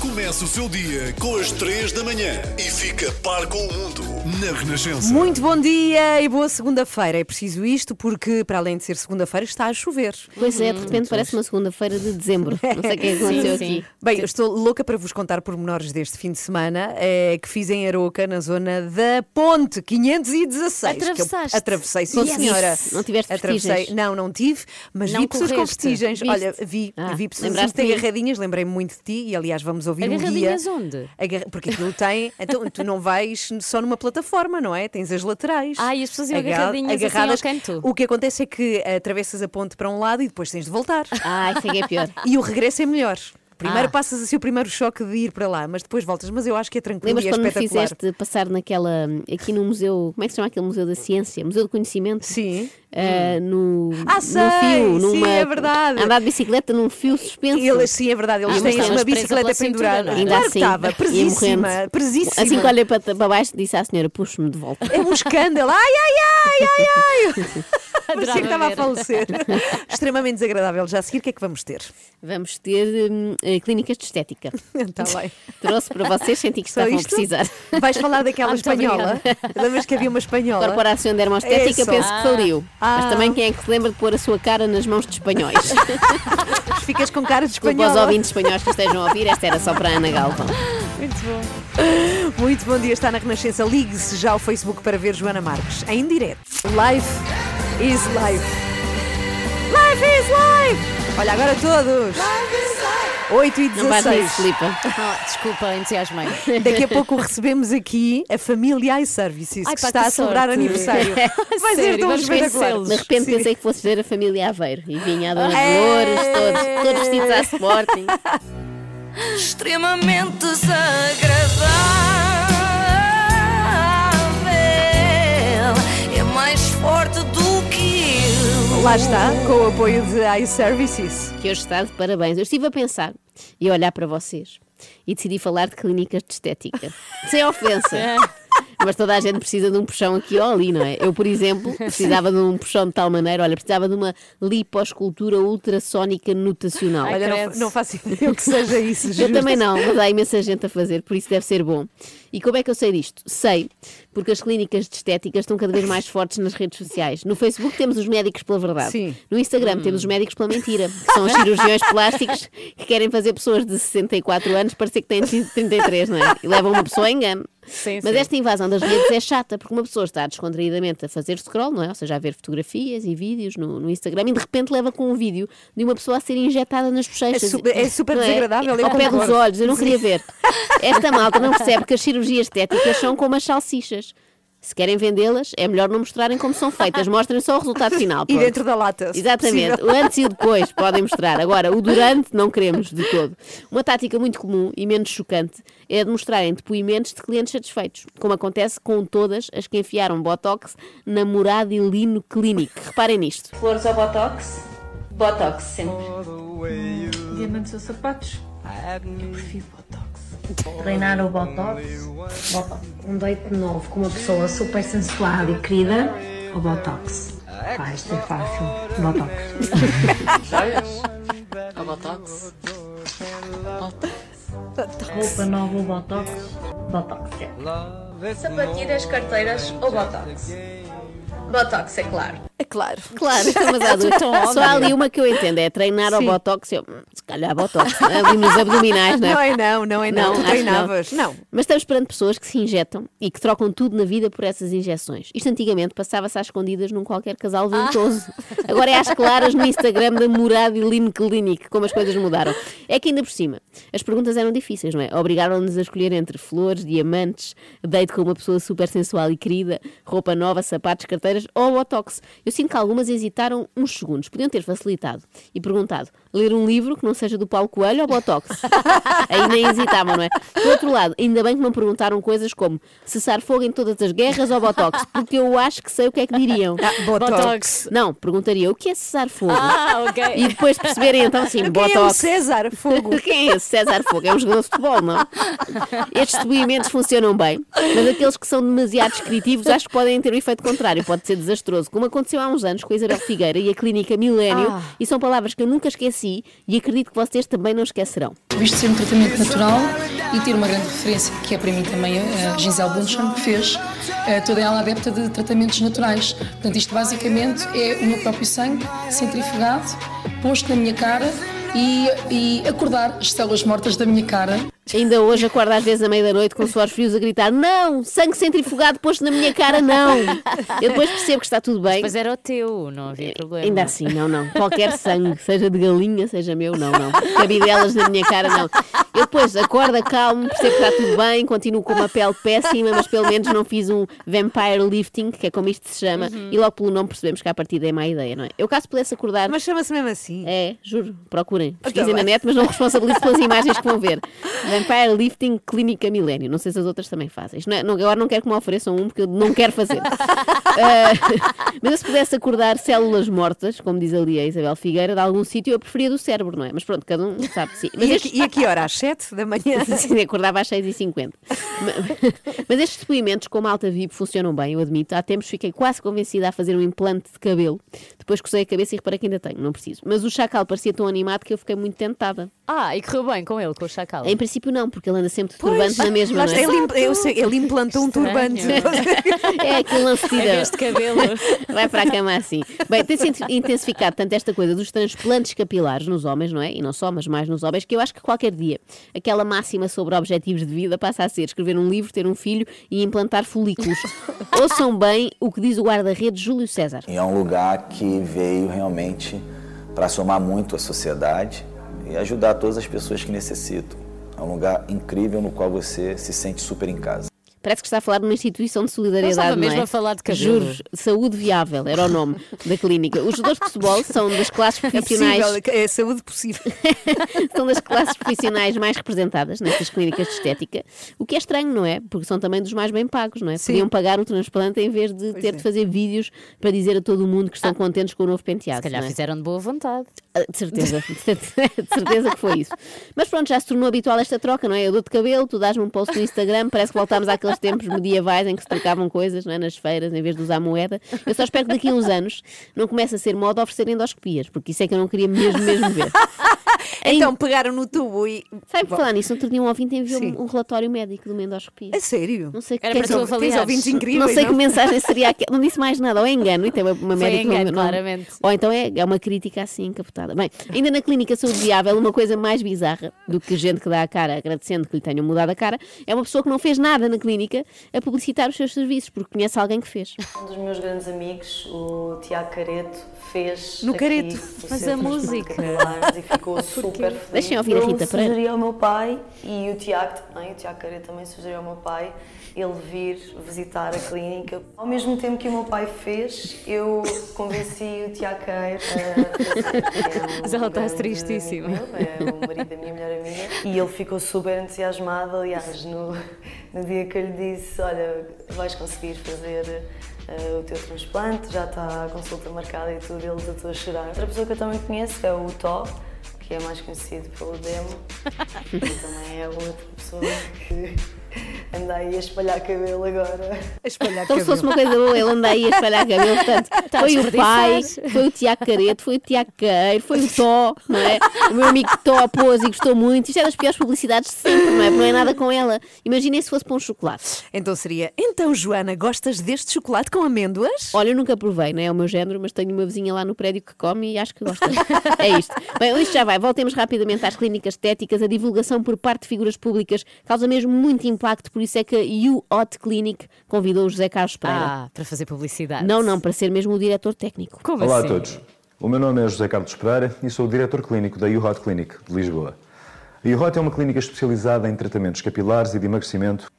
D: Comece o seu dia com as 3 da manhã e fica par com o mundo na Renascença.
A: Muito bom dia e boa segunda-feira. É preciso isto porque, para além de ser segunda-feira, está a chover.
F: Pois é, de repente parece uma segunda-feira de dezembro. <laughs> Não sei o que é que aconteceu
B: sim.
F: aqui.
A: Bem, eu estou louca para vos contar pormenores deste fim de semana eh, que fiz em Aroca, na zona da Ponte 516. que eu
B: Atravessaste?
A: atravessei, sim,
F: Yes.
A: senhora.
F: Não tiveste
A: Atravessei. Não, não tive, mas
B: Não
A: vi pessoas com.
F: Viste?
A: Olha, vi,
F: Ah,
A: vi pessoas agarradinhas, lembrei-me muito de ti e, aliás, vamos ouvir um guia.
B: Agarradinhas onde?
A: Agarra- Porque aquilo tem. Então, tu não vais só numa plataforma, não é? Tens as laterais.
B: Ah, e as pessoas iam
A: Agarra-
B: agarradinhas assim ao
A: agarradas.
B: canto.
A: O que acontece é que atravessas a ponte para um lado e depois tens de voltar.
F: Ah, isso é que é pior.
A: E o regresso é melhor. Primeiro
B: Ah.
A: passas assim o primeiro choque de ir para lá, mas depois voltas. Mas eu acho que é tranquilo
F: Lembras
A: e é
F: quando
A: espetacular.
F: fizeste passar naquela. aqui no museu. Como é que se chama aquele museu da ciência? Museu do Conhecimento?
A: Sim.
F: Ah, no,
A: Ah,
F: num
A: sei,
F: fio,
A: sim,
F: numa,
A: é verdade.
F: Andar de bicicleta num fio suspenso.
A: Eles, sim, é verdade, eles
B: Ah,
A: têm uma bicicleta pendurada.
B: é?
F: Ainda
A: Claro
F: assim,
A: estava, presíssima, presíssima.
F: Assim que olhei para, para baixo, disse à senhora: puxe-me de volta.
A: É um escândalo. Ai, ai, ai, ai, ai. <laughs> Parecia que estava a falecer. <laughs> Extremamente desagradável. Já a seguir, o que é que vamos ter?
F: Vamos ter hum, eh, clínicas de estética.
A: Está <laughs> bem.
F: Trouxe para vocês, senti que
A: Só
F: estavam a precisar.
A: Vais falar daquela espanhola? Lembras que havia uma espanhola?
F: Corporação Dermostética,
A: É
F: penso que faliu.
A: Ah.
F: Mas também quem é que se lembra de pôr a sua cara nas mãos de espanhóis? <laughs>
A: Ficas com cara de
F: Desculpa aos
A: espanhola.
F: ouvintes espanhóis que estejam a ouvir, esta era só para a Ana Galvão.
A: Muito bom dia, está na Renascença. Ligue-se já ao Facebook para ver Joana Marques em direto. Life is life. Life is life! Olha, agora todos! 8 e
F: Não vais
A: 16.
F: nisso, Filipa.
B: Ah, desculpa, entusiasmei.
A: Daqui a pouco recebemos aqui a família iServices,
B: Ai,
A: que
B: pá,
A: está
B: que
A: a celebrar
B: sorte.
A: aniversário. <laughs> Vai ser tão espetacular.
F: De repente
A: Sim.
F: pensei que fosse ver a família Aveiro e vinha a Dona
A: É.
F: Dolores, todos, todos vestidos à Sporting.
I: extremamente desagradável. É mais forte do.
A: Lá está, com o apoio de iServices.
F: Que hoje está de parabéns. Eu estive a pensar e a olhar para vocês e decidi falar de clínicas de estética. <laughs> Sem ofensa. Mas toda a gente precisa de um puxão aqui ou ali, não é? Eu, por exemplo, <laughs> precisava de um puxão de tal maneira, olha, precisava de uma liposcultura ultrassónica nutacional.
A: Olha, não, não faço ideia o que seja isso.
F: Eu também não, mas há imensa gente a fazer, por isso deve ser bom. E como é que eu sei disto? Sei porque as clínicas de estética estão cada vez mais fortes nas redes sociais. No Facebook temos os médicos pela verdade.
A: Sim.
F: No Instagram temos os médicos pela mentira, que são os cirurgiões plásticos que querem fazer pessoas de 64 anos parecer que têm 33, não é? E levam uma pessoa a engano.
B: Sim,
F: Mas
B: sim.
F: esta invasão das redes é chata, porque uma pessoa está descontraídamente a fazer scroll, não é? Ou seja, a ver fotografias e vídeos no, no Instagram e de repente leva com um vídeo de uma pessoa a ser injetada nas bochechas.
A: É su- é super
F: Não
A: desagradável, eu
F: Ao pé dos olhos, eu não queria ver. Esta malta não percebe que as cirurgias estéticas são como as salsichas. Se querem vendê-las, é melhor não mostrarem como são feitas, mostrem só o resultado <laughs> final.
A: E
F: pronto.
A: dentro da lata.
F: Exatamente,
A: possível.
F: o antes e o depois podem mostrar. Agora, o durante não queremos de todo. Uma tática muito comum e menos chocante é a de mostrarem depoimentos de clientes satisfeitos, como acontece com todas as que enfiaram Botox na Muradilino Clinic. Reparem nisto.
J: Flores ao Botox? Botox sempre. Diamantes ou sapatos? Eu prefiro. Treinar o Botox? Botox. Um date novo com uma pessoa super sensual e querida? O Botox. Vai, isto é fácil. Botox. <laughs>
K: Joias? Ao Botox?
J: Roupa nova ou Botox? Botox, é. Sapatilhas, carteiras ou Botox? Botox, é claro.
A: É claro.
F: Claro, mas há duas. Só
A: óbvio.
F: há ali uma que eu entendo, é treinar ao. Botox. Eu, se calhar Botox, ali nos abdominais, não é?
A: Não é não, não é não. Tu
F: acho que
A: treinavas. Não.
F: Mas estamos perante pessoas que se injetam e que trocam tudo na vida por essas injeções. Isto antigamente passava-se às escondidas num qualquer casal ventoso. Agora é às claras no Instagram da Murad e Line Clinic, como as coisas mudaram. É que ainda por cima, as perguntas eram difíceis, não é? Obrigaram-nos a escolher entre flores, diamantes, date com uma pessoa super sensual e querida, roupa nova, sapatos, carteiras ou Botox. Eu sinto que algumas hesitaram uns segundos. Podiam ter facilitado e perguntado: ler um livro que não seja do Paulo Coelho ou Botox? <laughs> Aí nem hesitavam, não é? Por outro lado, ainda bem que não perguntaram coisas como cessar fogo em todas as guerras ou Botox, porque eu acho que sei o que é que diriam.
A: Botox.
B: Botox.
F: Não, perguntaria o que é cessar fogo?
B: Ah, ok.
F: E depois perceberem então assim, <laughs>
A: Quem é <laughs> o
F: Botox.
A: César Fogo?
F: Quem é esse César Fogo? É um jogador de futebol, não? Estes depoimentos funcionam bem, mas aqueles que são demasiado descritivos acho que podem ter um efeito contrário, pode ser desastroso, como aconteceu há uns anos com a Isabel Figueira e a Clínica Milênio,
A: Ah.
F: e são palavras que eu nunca esqueci e acredito que vocês também não esquecerão.
L: Visto ser um tratamento natural e ter uma grande referência, que é para mim também a Gisele Bundchen, que fez, eh, toda ela adepta de tratamentos naturais. Portanto, isto basicamente é o meu próprio sangue centrifugado, posto na minha cara e, e acordar as células mortas da minha cara. <laughs>
F: Ainda hoje acordo às vezes à meia da noite com suores frios a gritar não, sangue centrifugado posto na minha cara, não. Eu depois percebo que está tudo bem.
B: Mas era o teu, não havia problema.
F: Ainda assim, não, não. Qualquer sangue, seja de galinha, seja meu, não, não. Cabidelas na minha cara, não. Eu depois acordo, calmo, percebo que está tudo bem, continuo com uma pele péssima, mas pelo menos não fiz um vampire lifting, que é como isto se chama, e logo pelo nome percebemos que a partida é má ideia, não é? Eu caso pudesse acordar.
A: Mas chama-se mesmo assim.
F: É, juro, procurem. Pesquisem
A: bem.
F: na net, mas não responsabilizo pelas imagens que vão ver. <laughs> Vampire Lifting Clínica Milênio. Não sei se as outras também fazem. Não é- não- agora não quero que me ofereçam um, porque eu não quero fazer. Ah, <laughs> <laughs> mas eu se pudesse acordar células mortas, como diz ali a Isabel Figueira, de algum sítio, eu preferia do cérebro, não é? Mas pronto, cada um sabe. Sim. Mas
A: E que- e a que hora? Às 7 da manhã? <laughs>
F: Sim, acordava às 6h50. Mas, mas estes depoimentos, como alta VIP, funcionam bem, eu admito. Há tempos fiquei quase convencida a fazer um implante de cabelo. Depois cozei a cabeça e reparei que ainda tenho, não preciso. Mas o chacal parecia tão animado que eu fiquei muito tentada.
B: Ah, e correu bem com ele, com o chacal.
F: Em princípio não, porque ele anda sempre de turbante na mesma,
A: está,
F: é?
A: ele, imp- eu sei, ele implantou um turbante. <laughs>
F: É aquele lance de
B: de cabelo. <laughs>
F: Vai para a cama assim. Bem, tem-se intensificado tanto esta coisa dos transplantes capilares nos homens, não é? E não só, mas mais nos homens, que eu acho que qualquer dia aquela máxima sobre objetivos de vida passa a ser escrever um livro, ter um filho e implantar folículos. <laughs> Ouçam bem o que diz o guarda-redes Júlio César.
M: E é um lugar que veio realmente para somar muito à sociedade e ajudar todas as pessoas que necessitam. É um lugar incrível no qual você se sente super em casa.
F: Parece que está a falar de uma instituição de solidariedade,
B: Eu estava
F: não é?
B: mesmo a falar de cabelo.
F: Juros, Saúde Viável era o nome da clínica. Os jogadores de futebol são das classes <laughs>
A: É
F: profissionais
A: possível, é saúde possível. <laughs>
F: são das classes profissionais mais representadas nestas clínicas de estética, o que é estranho, não é? Porque são também dos mais bem pagos, não é?
A: Sim.
F: Podiam pagar um transplante em vez de ter
A: é.
F: de fazer vídeos para dizer a todo o mundo que estão contentes com o novo penteado.
B: Se calhar
F: não é?
B: fizeram de boa vontade.
F: De certeza, de certeza que foi isso. Mas pronto, já se tornou habitual esta troca, não é? Eu dou-te cabelo, tu dás-me um post no Instagram, parece que voltámos àqueles tempos medievais em que se trocavam coisas não é? nas feiras em vez de usar moeda. Eu só espero que daqui a uns anos não comece a ser moda oferecer endoscopias, porque isso é que eu não queria mesmo, mesmo ver.
A: Então pegaram no tubo e.
F: Sabe por falar nisso? Outro dia um ouvinte enviou um relatório médico uma endoscopia.
A: A sério?
F: Não sei
B: Era
F: quer
B: para tu avaliares.
A: Ouvintes incríveis.
F: Não sei que
A: não?
F: mensagem seria aquela. Não disse mais nada. Ou é engano, e tem uma, uma médica.
B: engano,
F: não-
B: claramente.
F: Ou então é, é uma crítica assim encapotada. Bem, ainda na clínica saúde viável, uma coisa mais bizarra do que gente que dá a cara agradecendo que lhe tenham mudado a cara é uma pessoa que não fez nada na clínica a publicitar os seus serviços, porque conhece alguém que fez.
J: Um dos meus grandes amigos, o Tiago Careto, fez.
A: No
J: aqui
A: Careto.
B: Mas
J: seu
B: a música.
J: E ficou <laughs> super feliz.
F: Deixem ouvir a Rita
J: Eu
F: Pereira.
J: sugeri ao meu pai e o Tiago também, o Tiago Careto também sugeriu ao meu pai ele vir visitar a clínica. Ao mesmo tempo que o meu pai fez, eu convenci o Tiago Careto a é
B: Mas ela está tristíssima.
J: meu, É o marido da minha melhor amiga. E ele ficou super entusiasmado. Aliás, no, no dia que eu lhe disse: Olha, vais conseguir fazer eh, o teu transplante, já está a consulta marcada e tudo, ele estou a chorar. Outra pessoa que eu também conheço é o Tó, que é mais conhecido pelo Demo. <laughs> e também é outra pessoa que anda aí a espalhar cabelo agora.
A: A espalhar
F: Então, se fosse
A: cabelo.
F: uma coisa boa, ele anda aí a espalhar cabelo. Portanto, <laughs> foi o pai, foi o Tiago Careto, foi o Tiago Queiro, foi o Tó, não é? O meu amigo Tó pôs e gostou muito. Isto é das piores publicidades de sempre, não é? Porque não é nada com ela. Imaginem se fosse para um chocolate.
A: Então seria. Então, Joana, gostas deste chocolate com amêndoas?
F: Olha, eu nunca provei, não é o meu género, mas tenho uma vizinha lá no prédio que come e acho que gosta. é isto. Bem, isto já vai. Voltemos rapidamente às clínicas estéticas. A divulgação por parte de figuras públicas causa mesmo muito impacto, por isso é que a You Hot Clinic convidou o José Carlos Pereira.
B: Ah, para fazer publicidade.
F: Não, não, para ser mesmo o diretor técnico.
B: Como
N: Olá
B: assim?
N: a todos. O meu nome é José Carlos Pereira e sou o diretor clínico da UHOT Clinic de Lisboa. A UHOT é uma clínica especializada em tratamentos capilares e de emagrecimento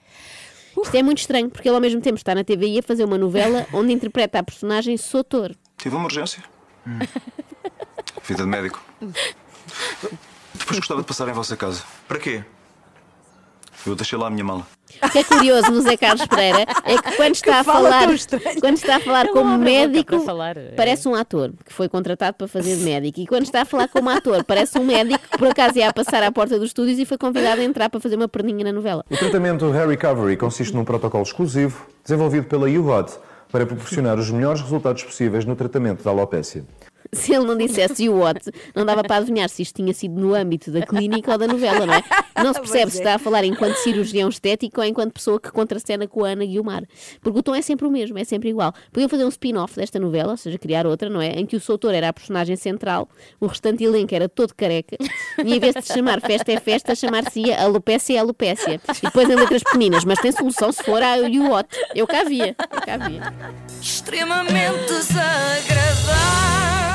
F: Isto é muito estranho, porque ele ao mesmo tempo está na TVI a fazer uma novela <laughs> onde interpreta a personagem Sotor.
O: Tive uma urgência. Vida de médico. <laughs> Depois gostava de passar em vossa casa. Para quê? Eu deixei lá a minha mala.
F: O que é curioso no Zé Carlos Pereira é que quando <laughs> está a
A: fala
F: falar, quando está a falar
B: Ele
F: como
B: a
F: médico,
B: falar, é.
F: parece um ator que foi contratado para fazer de médico. E quando está a falar como ator, parece um médico que por acaso ia a passar à porta dos estúdios e foi convidado a entrar para fazer uma perninha na novela.
N: O tratamento Hair Recovery consiste num protocolo exclusivo desenvolvido pela UHOT para proporcionar os melhores resultados possíveis no tratamento da alopécia. <laughs>
F: Se ele não dissesse o what, não dava para adivinhar se isto tinha sido no âmbito da clínica ou da novela, não é? <laughs> Não se percebe
A: Pois
F: se
A: é.
F: está a falar enquanto cirurgião estético ou enquanto pessoa que contracena com a Ana Guiomar. Porque o tom é sempre o mesmo, é sempre igual. Podiam fazer um spin-off desta novela, ou seja, criar outra, não é? Em que o Soutor era a personagem central, o restante elenco era todo careca, e em vez de chamar Festa é Festa, chamar-se-ia Alopécia é Alopécia. E depois em letras pequeninas, mas tem solução se for a You What. Eu cá via, eu cá via.
I: extremamente desagradável.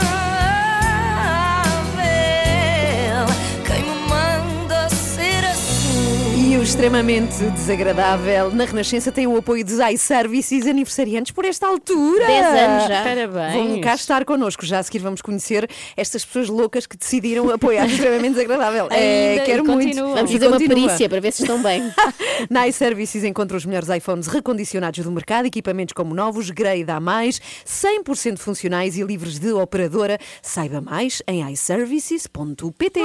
I: Assim?
A: E o extremamente desagradável na Renascença tem o apoio dos iServices aniversariantes por esta altura.
F: 10 anos já.
B: Parabéns.
A: Vão cá estar connosco. Já a seguir vamos conhecer estas pessoas loucas que decidiram apoiar <laughs> extremamente desagradável. É, quero muito.
F: Vamos fazer uma perícia para ver se estão bem. <laughs>
A: Na iServices encontra os melhores iPhones recondicionados do mercado, equipamentos como novos, grade a mais, 100% funcionais e livres de operadora. Saiba mais em iServices.pt.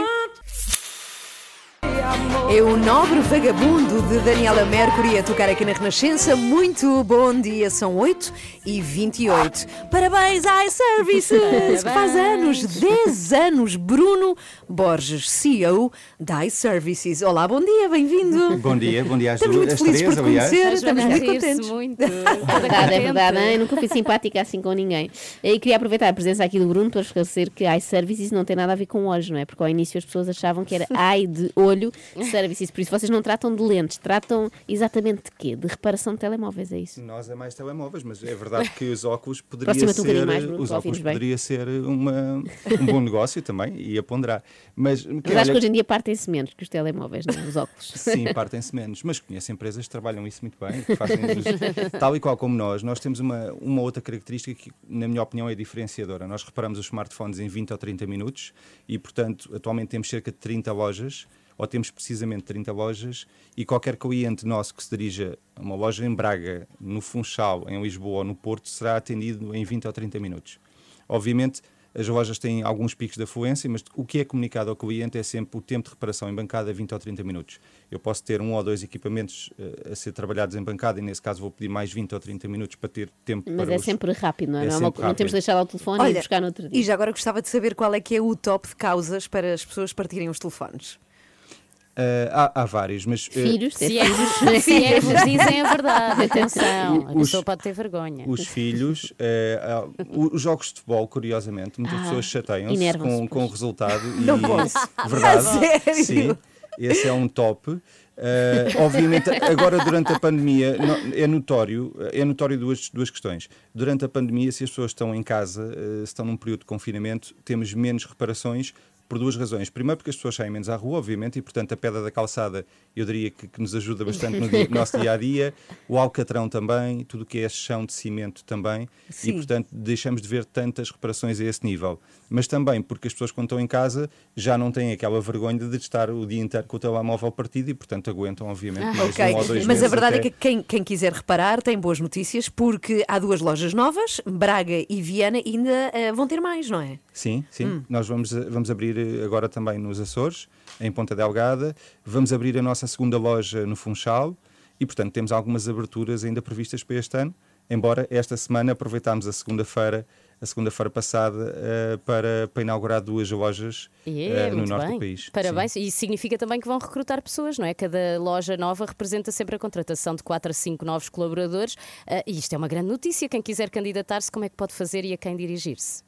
A: É o Nobre Vagabundo de Daniela Mercury a tocar aqui na Renascença. Muito bom dia, são 8 e 28. Parabéns à iServices, que faz anos, 10 anos. Bruno Borges, CEO da iServices. Olá, bom dia, bem-vindo.
P: Bom dia, bom dia às
A: Estamos
P: duas,
A: muito felizes
P: três,
A: por
P: aliás.
A: conhecer, estamos muito contentes.
B: muito. <laughs>
F: É verdade, é verdade. Eu nunca fui simpática assim com ninguém. E queria aproveitar a presença aqui do Bruno para esclarecer que iServices não tem nada a ver com olhos, não é? Porque ao início as pessoas achavam que era <laughs> ai de olho services. Por isso vocês não tratam de lentes, tratam exatamente de quê? De reparação de telemóveis, é isso?
P: Nós é mais telemóveis, mas é verdade que os óculos <laughs> poderia
F: um
P: ser,
F: bocadinho mais, Bruno,
P: os óculos
F: bem.
P: poderia ser uma, um bom negócio também e a ponderar. Mas,
F: Mas acho que hoje em dia partem-se menos que os telemóveis, não é? Os óculos. <laughs>
P: Sim, partem-se menos, mas conheço empresas que trabalham isso muito bem, que fazem <laughs> tal e qual como nós. Nós temos uma, uma outra característica que, na minha opinião, é diferenciadora. Nós reparamos os smartphones em 20 ou 30 minutos e, portanto, atualmente temos cerca de 30 lojas, ou temos precisamente 30 lojas, e qualquer cliente nosso que se dirija a uma loja em Braga, no Funchal, em Lisboa ou no Porto, será atendido em 20 ou 30 minutos. Obviamente, as lojas têm alguns picos de afluência, mas o que é comunicado ao cliente é sempre o tempo de reparação em bancada 20 ou 30 minutos. Eu posso ter um ou dois equipamentos uh, a ser trabalhados em bancada e nesse caso vou pedir mais 20 ou 30 minutos para ter tempo
F: Mas
P: para
F: é
P: os...
F: sempre rápido, não é?
P: É
F: não, é não temos de
P: rápido.
F: deixar lá o telefone e ir buscar no outro dia.
A: e já agora gostava de saber qual é que é o top de causas para as pessoas partirem os telefones.
P: Uh, há, há vários, mas... uh,
F: Filhos,
B: Se é, que- se é vos dizem a verdade, <laughs> atenção, a
P: Os-
B: pessoa pode ter vergonha.
P: Os filhos, eh, os jogos de futebol, curiosamente, muitas
B: Ah,
P: pessoas chateiam-se com, com o resultado. <laughs>
B: Não
P: e,
B: posso.
P: Verdade. <laughs>
B: A sério?
P: Sim, esse é um top. Eh, obviamente, agora durante a pandemia no- é notório, é notório duas, duas questões. Durante a pandemia, se as pessoas estão em casa, eh, se estão num período de confinamento, temos menos reparações por duas razões. Primeiro, porque as pessoas saem menos à rua, obviamente, e portanto a pedra da calçada eu diria que, que nos ajuda bastante no, dia- no nosso dia a dia. O alcatrão também, tudo o que é chão de cimento também.
A: Sim.
P: E portanto deixamos de ver tantas reparações a esse nível. Mas também porque as pessoas, quando estão em casa, já não têm aquela vergonha de estar o dia inteiro com o telemóvel partido e portanto aguentam, obviamente, mais
A: Ah, Ok,
P: um ou dois
A: mas a verdade
P: até.
A: é que quem, quem quiser reparar tem boas notícias porque há duas lojas novas, Braga e Viana, e ainda eh, vão ter mais, não é?
P: Sim, sim.
A: Hum.
P: Nós vamos, vamos abrir eh, agora também nos Açores, em Ponta Delgada. Vamos abrir a nossa segunda loja no Funchal e, portanto, temos algumas aberturas ainda previstas para este ano. Embora esta semana aproveitámos a segunda-feira, a segunda-feira passada, eh, para, para inaugurar duas lojas
B: E
P: eh,
B: é,
P: no norte
B: bem.
P: do país.
B: Parabéns. E isso significa também que vão recrutar pessoas, não é? Cada loja nova representa sempre a contratação de 4 a 5 novos colaboradores. Ah, e isto é uma grande notícia. Quem quiser candidatar-se, como é que pode fazer e a quem dirigir-se?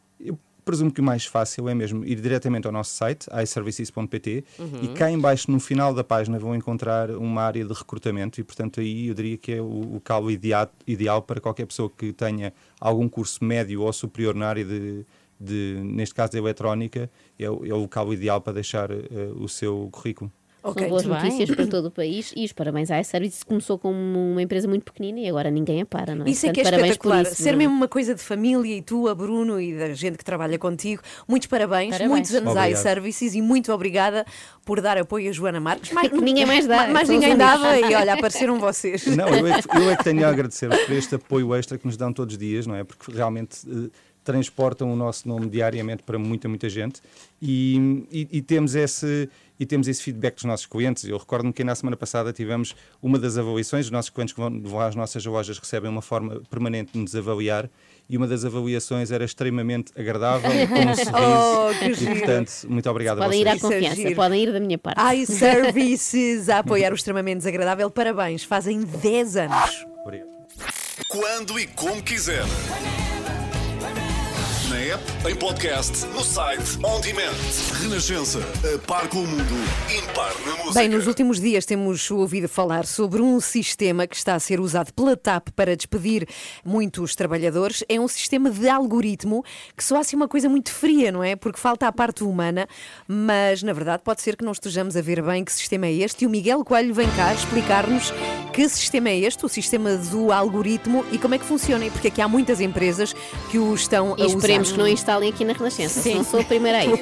P: Presumo que o mais fácil é mesmo ir diretamente ao nosso site, iservices.pt,
B: Uhum.
P: e cá em baixo, no final da página, vão encontrar uma área de recrutamento e, portanto, aí eu diria que é o, o calo ideal, ideal para qualquer pessoa que tenha algum curso médio ou superior na área de, de neste caso, da eletrónica, é, o- é o calo ideal para deixar eh, o seu currículo.
F: São boas notícias para todo o país e os parabéns à iService. Começou como uma empresa muito pequenina e agora ninguém a para, não é?
A: Isso é que é
F: parabéns
A: espetacular.
F: isso,
A: Ser
F: não é?
A: mesmo uma coisa de família e tu, a Bruno e da gente que trabalha contigo. Muitos parabéns,
F: Parabéns.
A: muitos anos à
F: Obrigado.
A: iServices e muito obrigada por dar apoio a Joana Marques. Mais,
F: Que <laughs> ninguém mais dá, <laughs>
A: Mais ninguém dava e olha, apareceram vocês.
P: Não, eu é, que, eu é que tenho a <laughs> agradecer por este apoio extra que nos dão todos os dias, não é? Porque realmente eh, transportam o nosso nome diariamente para muita, muita gente e, e- e temos esse. E temos esse feedback dos nossos clientes. Eu recordo-me que na semana passada tivemos uma das avaliações. Os nossos clientes que vão, vão às nossas lojas recebem uma forma permanente de nos avaliar e uma das avaliações era extremamente agradável, com um <laughs> <laughs> sorriso.
A: Oh, que
P: e, portanto, muito obrigado a
F: Podem ir à
P: vocês.
A: Isso é
F: confiança, podem ir da minha parte.
A: iServices <laughs> a apoiar o extremamente desagradável. Parabéns, fazem 10 anos.
P: Obrigado.
D: Quando e como quiser. App, em podcast, no site, on demand. Renascença, a par com o mundo, impar na música.
A: Bem, nos últimos dias temos ouvido falar sobre um sistema que está a ser usado pela TAP para despedir muitos trabalhadores. É um sistema de algoritmo que só assim uma coisa muito fria, não é? Porque falta a parte humana, mas na verdade pode ser que não estejamos a ver bem que sistema é este. E o Miguel Coelho vem cá explicar-nos que sistema é este, o sistema do algoritmo e como é que funciona. E porque aqui há muitas empresas que o estão
F: E
A: a
F: esperemos
A: usar.
F: Não instalem aqui na Renascença,
A: Sim.
F: senão sou a primeira a ir.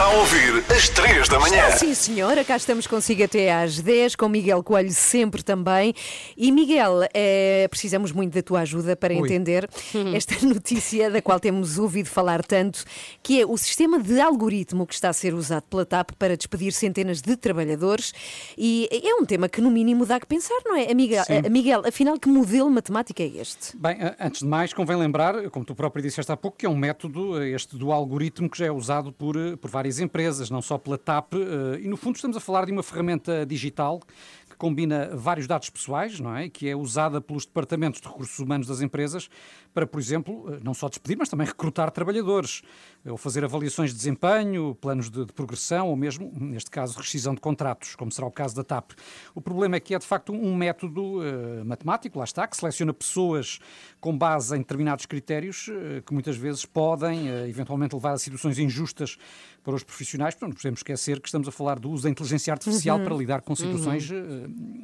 D: Está a ouvir às 3 da manhã.
A: Está sim, senhora. Cá estamos consigo até às 10, com Miguel Coelho sempre também. E Miguel, eh, precisamos muito da tua ajuda para
E: Oi.
A: entender esta <laughs> notícia da qual temos ouvido falar tanto, que é o sistema de algoritmo que está a ser usado pela TAP para despedir centenas de trabalhadores. E é um tema que, no mínimo, dá que pensar, não é? Miguel,
E: Sim.
A: Miguel afinal, que modelo matemático é este?
E: Bem, a- antes de mais, convém lembrar, como tu próprio disseste há pouco, que é um método, eh, este do algoritmo, que já é usado por, eh, por várias empresas, não só pela TAP, eh, e no fundo estamos a falar de uma ferramenta digital que combina vários dados pessoais, não é? Que é usada pelos departamentos de recursos humanos das empresas para, por exemplo, eh, não só despedir, mas também recrutar trabalhadores, ou fazer avaliações de desempenho, planos de, de progressão, ou mesmo, neste caso, rescisão de contratos, como será o caso da TAP. O problema é que é, de facto, um método eh, matemático, lá está, que seleciona pessoas com base em determinados critérios eh, que muitas vezes podem, eh, eventualmente, levar a situações injustas para os profissionais. Não podemos esquecer que estamos a falar do uso da inteligência artificial
B: Uhum.
E: para lidar com situações eh,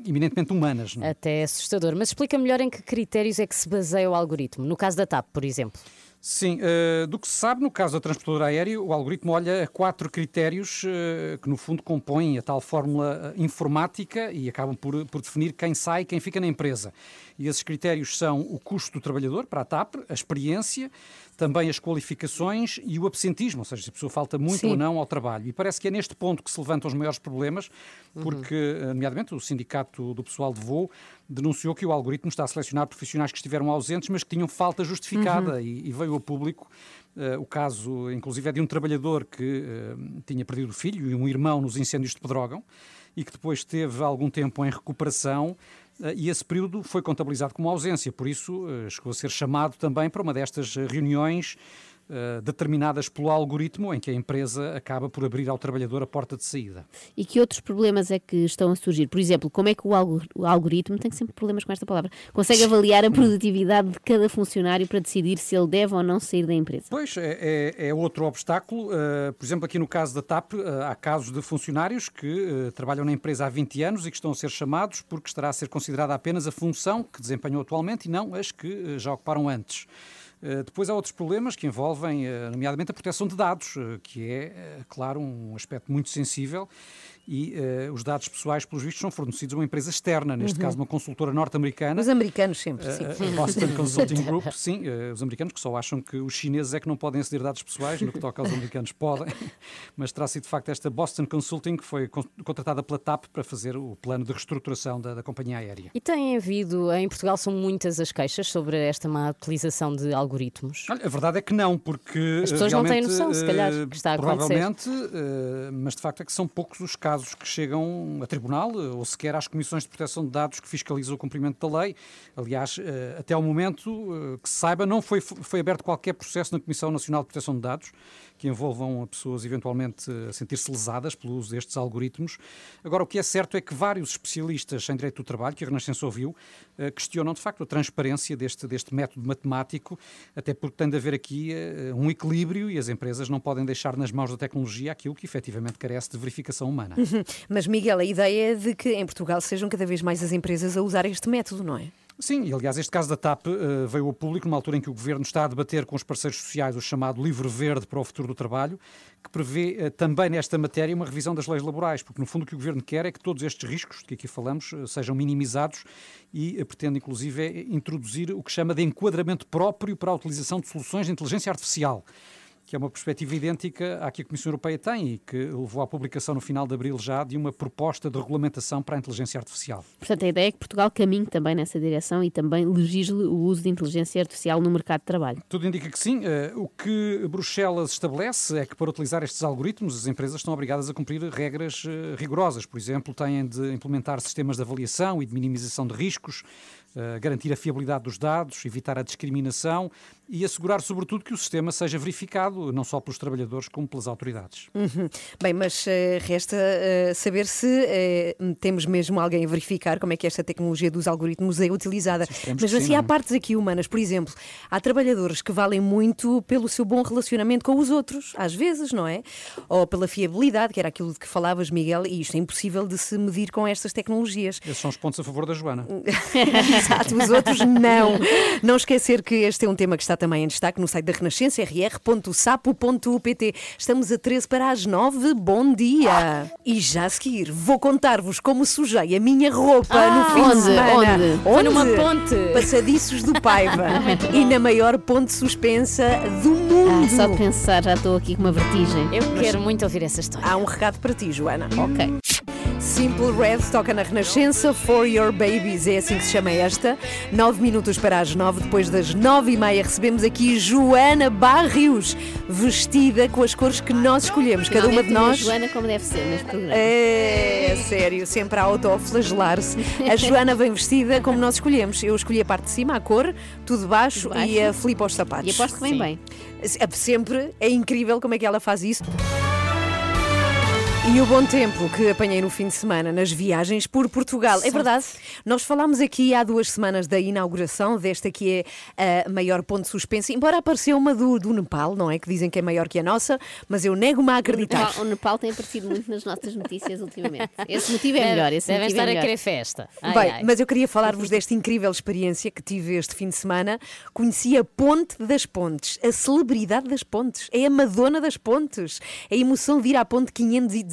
E: eminentemente humanas. Não é?
B: Até é assustador. Mas explica melhor em que critérios é que se baseia o algoritmo. No caso da TAP, por exemplo.
E: Sim, uh, do que se sabe, no caso da transportadora aérea, o algoritmo olha a quatro critérios uh, que, no fundo, compõem a tal fórmula informática e acabam por, por definir quem sai e quem fica na empresa. E esses critérios são o custo do trabalhador, para a TAP, a experiência, também as qualificações e o absentismo, ou seja, se a pessoa falta muito
A: Sim.
E: ou não ao trabalho. E parece que é neste ponto que se levantam os maiores problemas, porque,
A: Uhum.
E: nomeadamente, o sindicato do pessoal de voo denunciou que o algoritmo está a selecionar profissionais que estiveram ausentes, mas que tinham falta justificada
A: Uhum.
E: e, e veio ao público. eh, o caso, inclusive, é de um trabalhador que eh, tinha perdido o filho e um irmão nos incêndios de Pedrógão e que depois teve algum tempo em recuperação e esse período foi contabilizado como ausência, por isso eh, chegou a ser chamado também para uma destas reuniões eh, determinadas pelo algoritmo em que a empresa acaba por abrir ao trabalhador a porta de saída.
F: E que outros problemas é que estão a surgir? Por exemplo, como é que o, algo- o algoritmo, tem sempre problemas com esta palavra, consegue avaliar a produtividade de cada funcionário para decidir se ele deve ou não sair da empresa?
E: Pois, é, é- é outro obstáculo. Uh, por exemplo, aqui no caso da TAP, uh, há casos de funcionários que trabalham na empresa há 20 anos e que estão a ser chamados porque estará a ser considerada apenas a função que desempenham atualmente e não as que já ocuparam antes. Uh, Depois há outros problemas que envolvem, uh, nomeadamente, a proteção de dados, uh, que é, claro, um aspecto muito sensível. E uh, os dados pessoais, pelos vistos, são fornecidos a uma empresa externa, neste
A: Uhum.
E: caso uma consultora norte-americana.
A: Os americanos sempre, sim.
E: A- a Boston Consulting Group, sim, eh, os americanos que só acham que os chineses é que não podem aceder dados pessoais, no que toca aos americanos podem, <laughs> mas terá sido de facto esta Boston Consulting que foi con- contratada pela TAP para fazer o plano de reestruturação da, da companhia aérea.
B: E tem havido, em Portugal são muitas as queixas sobre esta má utilização de algoritmos.
E: Olha, a verdade é que não, porque
B: As pessoas
E: eh,
B: não têm noção, se calhar,
E: eh,
B: que está a acontecer.
E: Provavelmente, eh, mas de facto é que são poucos os casos que chegam a tribunal eh, ou sequer às comissões de proteção de dados que fiscalizam o cumprimento da lei. Aliás, eh, até ao momento, eh, que se saiba, não foi, foi aberto qualquer processo na Comissão Nacional de Proteção de Dados que envolvam pessoas eventualmente a sentir-se lesadas pelo uso destes algoritmos. Agora, o que é certo é que vários especialistas em direito do trabalho, que a Renascença ouviu, questionam de facto a transparência deste, deste método matemático, até porque tem de haver aqui um equilíbrio e as empresas não podem deixar nas mãos da tecnologia aquilo que efetivamente carece de verificação humana. <laughs>
A: Mas, Miguel, a ideia é de que em Portugal sejam cada vez mais as empresas a usar este método, não é?
E: Sim, e aliás, este caso da TAP eh, veio ao público numa altura em que o Governo está a debater com os parceiros sociais o chamado Livro Verde para o Futuro do Trabalho, que prevê eh, também nesta matéria uma revisão das leis laborais, porque no fundo o que o Governo quer é que todos estes riscos de que aqui falamos eh, sejam minimizados e pretende inclusive eh, introduzir o que chama de enquadramento próprio para a utilização de soluções de inteligência artificial que é uma perspectiva idêntica à que a Comissão Europeia tem e que levou à publicação no final de abril já de uma proposta de regulamentação para a inteligência artificial.
F: Portanto, a ideia é que Portugal caminhe também nessa direção e também legisle o uso de inteligência artificial no mercado de trabalho.
E: Tudo indica que sim. Eh, o que Bruxelas estabelece é que para utilizar estes algoritmos as empresas estão obrigadas a cumprir regras eh, rigorosas. Por exemplo, têm de implementar sistemas de avaliação e de minimização de riscos, eh, garantir a fiabilidade dos dados, evitar a discriminação e assegurar, sobretudo, que o sistema seja verificado não só pelos trabalhadores como pelas autoridades.
A: Uhum. Bem, mas eh, resta eh, saber se eh, temos mesmo alguém a verificar como é que esta tecnologia dos algoritmos é utilizada. Mas
E: que sim,
A: assim, há
E: não é?
A: partes aqui humanas, por exemplo, há trabalhadores que valem muito pelo seu bom relacionamento com os outros, às vezes, não é? Ou pela fiabilidade, que era aquilo de que falavas, Miguel, e isto é impossível de se medir com estas tecnologias.
E: Esses são os pontos a favor da Joana. <laughs>
A: Exato, os outros não. Não esquecer que este é um tema que está também em destaque no site da Renascença, rr.sapo.pt. Estamos a 13 para as 9. Bom dia! E já a seguir, vou contar-vos como sujei a minha roupa
F: Ah,
A: no fim
F: onde?
A: de semana.
F: Onde?
B: Foi numa ponte.
A: Passadiços do Paiva. <laughs> e na maior ponte suspensa do mundo.
F: Ah, só de pensar, já estou aqui com uma vertigem.
B: Eu quero muito ouvir essa história.
A: Há um recado para ti, Joana.
F: Ok.
A: Simple Red toca na Renascença For Your Babies, é assim que se chama esta. Nove minutos para as nove, depois das nove e meia recebemos aqui Joana Barrios, vestida com as cores que nós escolhemos, cada uma de nós.
F: Joana como deve ser neste programa.
A: É sério, sempre a autoflagelar-se. A <laughs> Joana vem vestida como nós escolhemos. Eu escolhi a parte de cima, a cor, tudo de baixo,
F: De baixo.
A: e a Filipe aos sapatos.
F: E aposto que vem
A: Sim.
F: bem.
A: Sempre, é incrível como é que ela faz isso. E o bom tempo que apanhei no fim de semana nas viagens por Portugal. É verdade, nós falámos aqui há duas semanas da inauguração desta que é a maior ponte suspensa, embora apareceu uma do, do Nepal, não é? Que dizem que é maior que a nossa, mas eu nego-me a acreditar.
F: O Nepal, o Nepal tem aparecido muito nas nossas notícias ultimamente. Esse motivo é
B: Deve-
F: melhor. Esse
B: devem
F: é
B: estar a
F: melhor.
B: querer festa. Ai,
A: Bem,
B: ai.
A: mas eu queria falar-vos desta incrível experiência que tive este fim de semana. Conheci a Ponte das Pontes, a celebridade das pontes, é a Madonna das pontes. A emoção de ir à Ponte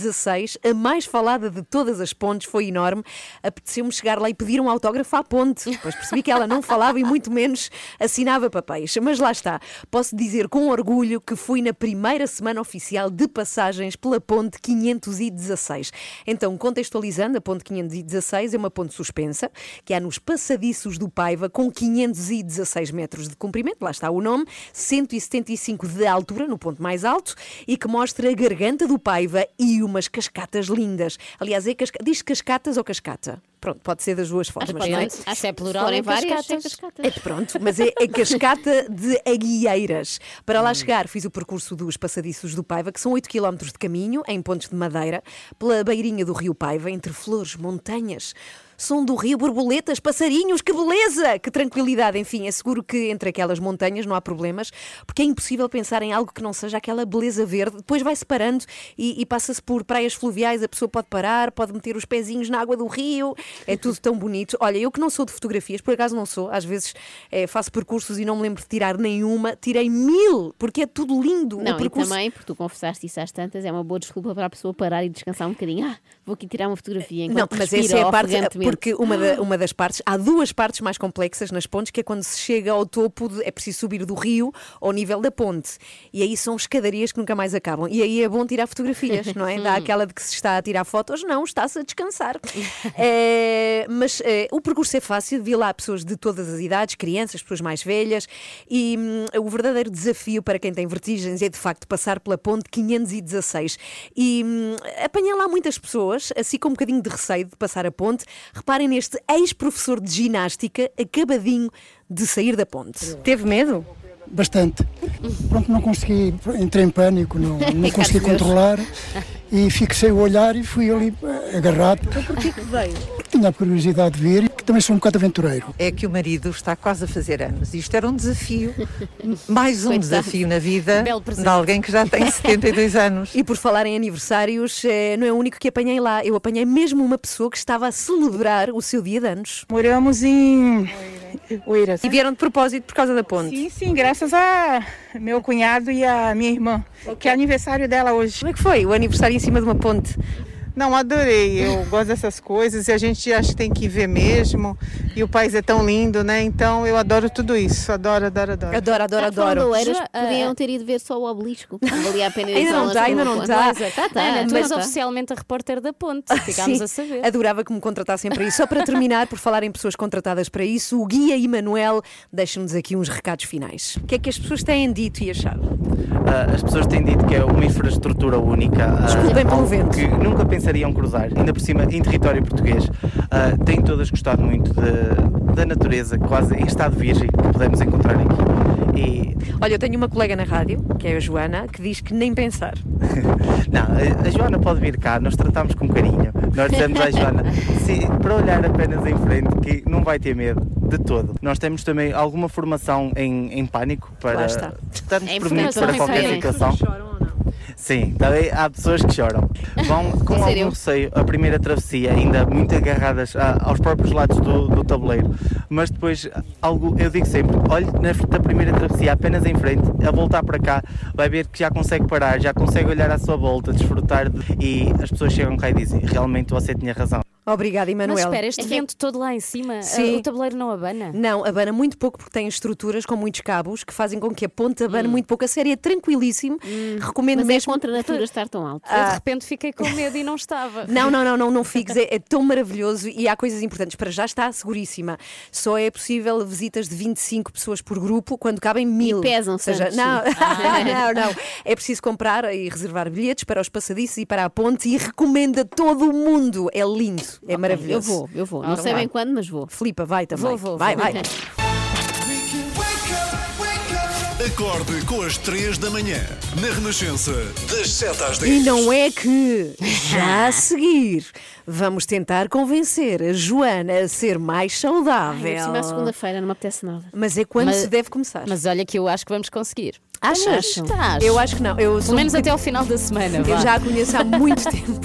A: 516, a mais falada de todas as pontes, foi enorme. Apeteceu-me chegar lá e pedir um autógrafo à ponte. Depois percebi que ela não falava e muito menos assinava papéis. Mas lá está. Posso dizer com orgulho que fui na primeira semana oficial de passagens pela Ponte 516. Então, contextualizando, a Ponte 516 é uma ponte suspensa que há nos passadiços do Paiva com 516 metros de comprimento, lá está o nome, 175 de altura, no ponto mais alto, e que mostra a garganta do Paiva e umas cascatas lindas. Aliás, é casca... diz cascatas ou cascata? Pronto, pode ser das duas formas, não é?
B: Ah, se é plural, é
F: várias, é.
A: É, pronto, mas é a cascata de Aguieiras. Para lá chegar, fiz o percurso dos passadiços do Paiva, que são 8 km de caminho, em pontos de madeira, pela beirinha do rio Paiva, entre flores, montanhas. Som do rio, borboletas, passarinhos, que beleza! Que tranquilidade, enfim, é seguro que entre aquelas montanhas não há problemas, porque é impossível pensar em algo que não seja aquela beleza verde. Depois vai-se parando e, e passa-se por praias fluviais, a pessoa pode parar, pode meter os pezinhos na água do rio, é tudo tão bonito. Olha, eu que não sou de fotografias, por acaso não sou, às vezes eh, faço percursos e não me lembro de tirar nenhuma, tirei mil, porque é tudo lindo.
F: Não,
A: o
F: e
A: percurso...
F: também, porque tu confessaste isso às tantas, é uma boa desculpa para a pessoa parar e descansar um bocadinho. Ah, vou aqui tirar uma fotografia
A: Não,
F: enquanto
A: mas
F: respira
A: essa é a parte,
F: ofegantemente.
A: porque uma, da- uma das partes, há duas partes mais complexas nas pontes, que é quando se chega ao topo, de- é preciso subir do rio ao nível da ponte. E aí são escadarias que nunca mais acabam. E aí é bom tirar fotografias, não é? <laughs> Dá aquela de que se está a tirar fotos, não, está-se a descansar. É, <laughs> mas é, o percurso é fácil, vi lá pessoas de todas as idades, crianças, pessoas mais velhas, e hum, o verdadeiro desafio para quem tem vertigens é de facto passar pela ponte 516. E hum, apanhar lá muitas pessoas, assim com um bocadinho de receio de passar a ponte. Reparem neste ex-professor de ginástica, acabadinho de sair da ponte. Teve medo?
Q: Bastante. Pronto, não consegui, entrei em pânico, não, <laughs> não consegui controlar e fixei o olhar e fui ali eh, agarrado.
A: Porquê que veio?
Q: Tinha a curiosidade de ver e que também sou um bocado aventureiro.
R: É que o marido está quase a fazer anos. Isto era um desafio, <laughs> mais um
A: Coitado.
R: desafio na vida de alguém que já tem <laughs> 72 anos.
A: E por falar em aniversários, eh, não é o único que apanhei lá. Eu apanhei mesmo uma pessoa que estava a celebrar o seu dia de anos.
S: Moramos em Oeiras.
A: E vieram de propósito por causa da ponte?
S: Sim, sim, graças a meu cunhado e a minha irmã, que é aniversário dela hoje.
A: Como é que foi o aniversário em cima de uma ponte?
S: Não, adorei. Eu gosto dessas coisas e a gente acha que tem que ver mesmo. E o país é tão lindo, né? Então eu adoro tudo isso. Adoro, adoro, adoro.
A: Adoro, adoro,
F: Ah, falando
A: adoro.
F: de Oeiras,
B: Já, ah,
F: podiam ter ido ver só o obelisco. Valia a pena <laughs> ir
A: Ainda não está, ainda não está.
F: Tá, tá,
B: Ana, tu
F: mas
B: és
F: tá.
B: oficialmente a repórter da ponte. Ficámos
A: Sim,
B: a saber.
A: Adorava que me contratassem para isso. Só para terminar, por falar em pessoas contratadas para isso, o Guia Emanuel deixa-nos aqui uns recados finais. O que é que as pessoas têm dito e achado?
T: Ah, as pessoas têm dito que é uma infraestrutura única. ah,
A: Desculpem pelo vento.
T: Que nunca pensariam cruzar, ainda por cima em território português. Ah, têm todas gostado muito de- da natureza, quase em estado virgem, que podemos encontrar aqui. E
A: Olha, eu tenho uma colega na rádio, que é a Joana, que diz que nem pensar. <laughs>
T: não, a- Joana pode vir cá, nós tratamos com carinho. Nós dizemos à Joana <laughs> se- para olhar apenas em frente que não vai ter medo de todo. Nós temos também alguma formação em, em pânico para estarmos
A: É
T: prevenidos para qualquer situação. Sim, também há pessoas que choram. Vão <laughs> com
F: Sério?
T: algum receio a primeira travessia, ainda muito agarradas a- aos próprios lados do, do tabuleiro. Mas depois, algo, eu digo sempre: olhe na, da primeira travessia, apenas em frente, a voltar para cá, vai ver que já consegue parar, já consegue olhar à sua volta, desfrutar de- e as pessoas chegam cá e dizem: realmente você tinha razão.
A: Obrigada, Emanuel.
B: Mas espera, este vento todo lá em cima,
A: Sim.
B: ah, o tabuleiro não abana?
A: Não, abana muito pouco porque tem estruturas com muitos cabos que fazem com que a ponte abane muito pouco. A série é tranquilíssimo. Recomendo
F: Mas é
A: mesmo.
F: contra a natura estar tão alto.
B: Eu de repente fiquei com medo e não estava. <laughs>
A: Não, não, não, não, não fiques. É, é tão maravilhoso e há coisas importantes. Para já está seguríssima. Só é possível visitas de 25 pessoas por grupo quando cabem mil.
F: pesam,
A: Ou seja, <laughs> não,
F: Ah.
A: não, não. É preciso comprar e reservar bilhetes para os passadiços e para a ponte e recomendo a todo o mundo. É lindo, é maravilhoso.
F: Eu vou, eu vou. Não
A: Então
F: sei bem quando, mas vou.
A: Filipa, vai também.
F: Vou, vou,
A: vai,
F: vou.
A: vai.
D: Acorde com as 3 da manhã. Na Renascença, das 7 às 10.
A: E não é que, já a <laughs> seguir, vamos tentar convencer a Joana a ser mais saudável.
F: Ai, à segunda-feira, não me apetece nada.
A: Mas é quando
B: Mas-
A: se deve começar.
B: Mas olha que eu acho que vamos conseguir.
A: Achas?
B: Estás.
A: Eu acho que não. Eu
B: Pelo menos
A: um
B: até ao final da semana.
A: Eu
B: vá.
A: já a conheço há muito <laughs> tempo.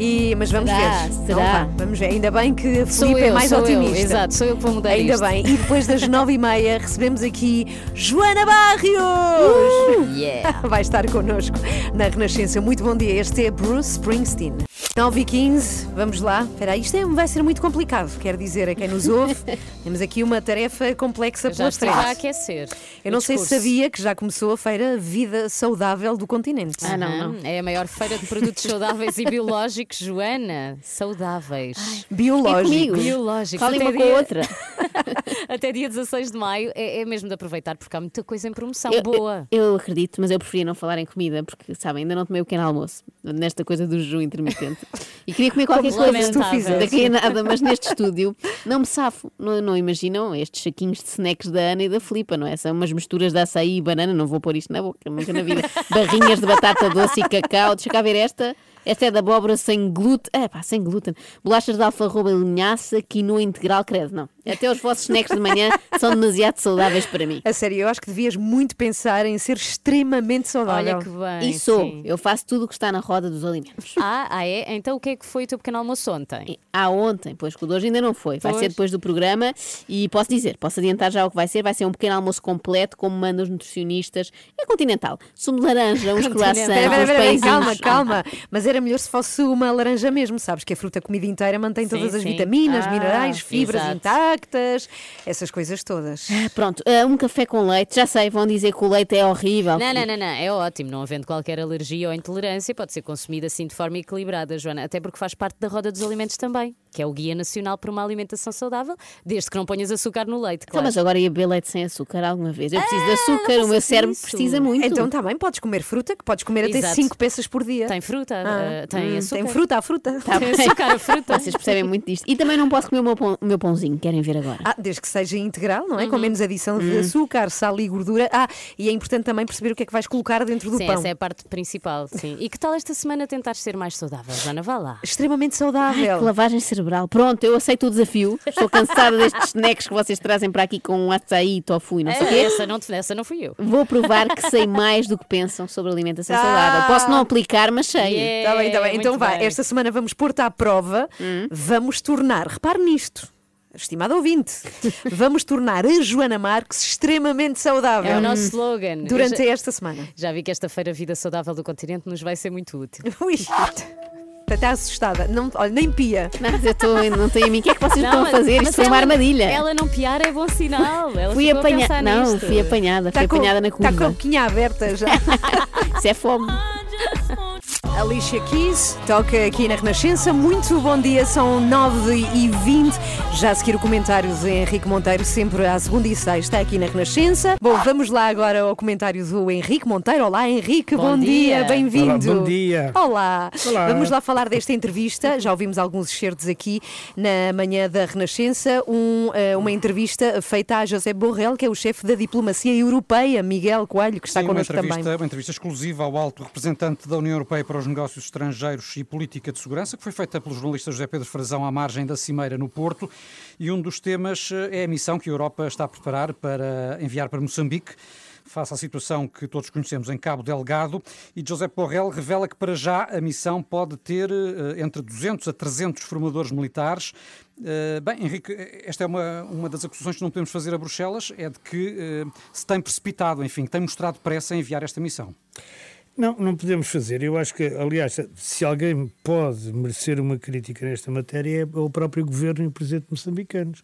A: E, mas vamos
B: Será?
A: ver.
B: Será?
A: Não, vamos ver. Ainda bem que
B: Sou
A: Filipe é mais
B: sou eu.
A: otimista.
B: Exato, sou eu que vou mudar
A: Ainda
B: isto.
A: bem. E depois das <laughs> nove e meia recebemos aqui Joana Barrios.
B: yeah. <laughs>
A: Vai estar connosco na Renascença. Muito bom dia. Este é Bruce Springsteen. 9 e 15, vamos lá. Espera aí, isto é- vai ser muito complicado, quero dizer a quem nos ouve. <laughs> Temos aqui uma tarefa complexa
B: Eu já
A: pela
B: estive a aquecer.
A: Eu não sei se
B: discurso.
A: sabia que já começou a feira Vida Saudável do continente.
B: Aham, É a maior feira de produtos saudáveis e <laughs> biológicos, Joana. Saudáveis.
A: Biológicos.
F: comigo.
B: Biológicos.
F: Falem uma com a
B: dia-
F: outra. <laughs>
B: Até dia 16 de maio é, é mesmo de aproveitar porque há muita coisa em promoção
F: Eu,
B: boa.
F: eu, eu acredito, mas eu preferia não falar em comida, porque, sabem, ainda não tomei o pequeno almoço, nesta coisa do jejum intermitente. E queria comer qualquer coisa.
B: lamentável.
F: Daqui a nada, mas neste estúdio não me safo. Não, não imaginam estes saquinhos de snacks da Ana e da Filipa, não é? São umas misturas de açaí e banana, não vou pôr isto na boca, nunca na vida. <laughs> Barrinhas de batata doce e cacau. Deixa cá ver esta. Esta é da abóbora sem glúten. É pá, sem glúten. Bolachas de alfarroba e linhaça, quinoa integral, credo, não. Até os vossos snacks de manhã são demasiado saudáveis para mim.
A: A sério, eu acho que devias muito pensar em ser extremamente saudável.
B: Olha que bem.
F: E sou.
B: sim.
F: Eu faço tudo o que está na roda dos alimentos.
B: Ah, ah, é? Então o que é que foi o teu pequeno almoço ontem?
F: Ah, ontem, pois que o de hoje ainda não foi. Vai
B: Pois.
F: ser depois do programa e posso dizer, posso adiantar já o que vai ser. Vai ser um pequeno almoço completo, como mandam os nutricionistas. É continental. Sumo de laranja, uns croissants,
A: Espera, espera,
F: uns
A: espera,
F: pãezinhos.
A: calma, calma. Mas era melhor se fosse uma laranja mesmo, sabes? Que a fruta comida inteira mantém
B: Sim,
A: todas as
B: sim.
A: vitaminas,
B: Ah,
A: minerais, fibras
B: exato.
A: Intactas, essas coisas todas.
F: Ah, Pronto, ah, um café com leite. Já sei, vão dizer que o leite é horrível.
B: Não, não, não, não, é ótimo. Não havendo qualquer alergia ou intolerância, pode ser consumido assim de forma equilibrada, Joana. Até porque faz parte da roda dos alimentos também, que é o Guia Nacional para uma Alimentação Saudável, desde que não ponhas açúcar no leite,
F: Então,
B: claro.
F: mas agora ia beber leite sem açúcar alguma vez. Eu preciso de açúcar, o meu cérebro
B: isso.
F: precisa muito.
A: Então está bem, podes comer fruta, que podes comer até
B: Exato.
A: 5 peças por dia.
B: Tem fruta,
A: Ah,
B: ah, tem
A: hum,
B: açúcar.
A: Tem fruta, a fruta.
F: Tá
B: Tem
F: bem.
B: açúcar, a fruta.
F: Vocês percebem muito disto. E também não posso comer o meu, pão- o meu pãozinho, querem ver agora.
A: Ah, desde que seja integral, não é?
B: Uhum.
A: Com menos adição de açúcar, sal e gordura. Ah, e é importante também perceber o que é que vais colocar dentro do
B: Sim,
A: pão.
B: essa é a parte principal, sim. E que tal esta semana tentares ser mais saudável, Joana? Vá lá.
A: Extremamente
F: Ai,
A: saudável.
F: que lavagem cerebral. Pronto, eu aceito o desafio. Estou cansada destes snacks que vocês trazem para aqui com açaí, tofu e não sei o
B: É,
F: quê.
B: essa, não, essa não fui eu.
F: Vou provar que sei mais do que pensam sobre alimentação
A: Ah.
F: saudável. Posso não aplicar, mas sei.
B: Yeah.
A: Está bem, está bem.
B: É,
A: Então vá,
B: bem.
A: esta semana vamos pôr-te à prova,
F: Hum.
A: vamos tornar, repare nisto, estimado ouvinte, vamos tornar a Joana Marques extremamente saudável
B: É o nosso slogan.
A: durante
B: já,
A: esta semana.
B: já vi que esta feira Vida Saudável do Continente nos vai ser muito útil. <laughs>
A: Ui, está assustada. Não, olha, nem pia.
F: Não, mas eu estou, não tenho a mim. O que é que vocês
B: Não,
F: estão a
B: mas-
F: fazer?
B: mas
F: Isto foi uma armadilha.
B: Ela não piar é bom sinal. Ela
F: fui
B: a
F: apanhada.
B: pensar
F: Não,
B: nisto.
F: fui apanhada. Fui
A: Está com,
F: apanhada na
A: está com a boquinha aberta já. <laughs>
F: Isso é fome.
A: Alicia Keys toca aqui na Renascença. Muito bom dia, são 9 e 20 Já a seguir o comentário de Henrique Monteiro, sempre à segunda e sexta, aqui na Renascença. Bom, vamos lá agora ao comentário do Henrique Monteiro. Olá, Henrique, bom,
B: Bom
A: dia,
B: dia.
A: bem-vindo.
U: Olá, bom dia.
A: Olá.
U: Olá.
A: Vamos lá falar desta entrevista. Já ouvimos alguns excertos aqui na manhã da Renascença. Um, eh, uma entrevista feita a José Borrell, que é o chefe da diplomacia europeia, Miguel Coelho, que está
E: Sim, uma
A: connosco
E: entrevista,
A: também.
E: uma entrevista exclusiva ao alto representante da União Europeia para os Negócios Estrangeiros e Política de Segurança, que foi feita pelo jornalista José Pedro Frazão à margem da Cimeira no Porto. E um dos temas eh, é a missão que a Europa está a preparar para enviar para Moçambique. Face à situação que todos conhecemos em Cabo Delgado, e José Borrell revela que para já a missão pode ter eh, entre 200 a 300 formadores militares. Eh, Bem, Henrique, esta é uma, uma das acusações que não podemos fazer a Bruxelas, é de que se tem precipitado, enfim, tem mostrado pressa em enviar esta missão.
U: Não, não podemos fazer. Eu acho que, aliás, se alguém pode merecer uma crítica nesta matéria é o próprio governo e o presidente moçambicanos.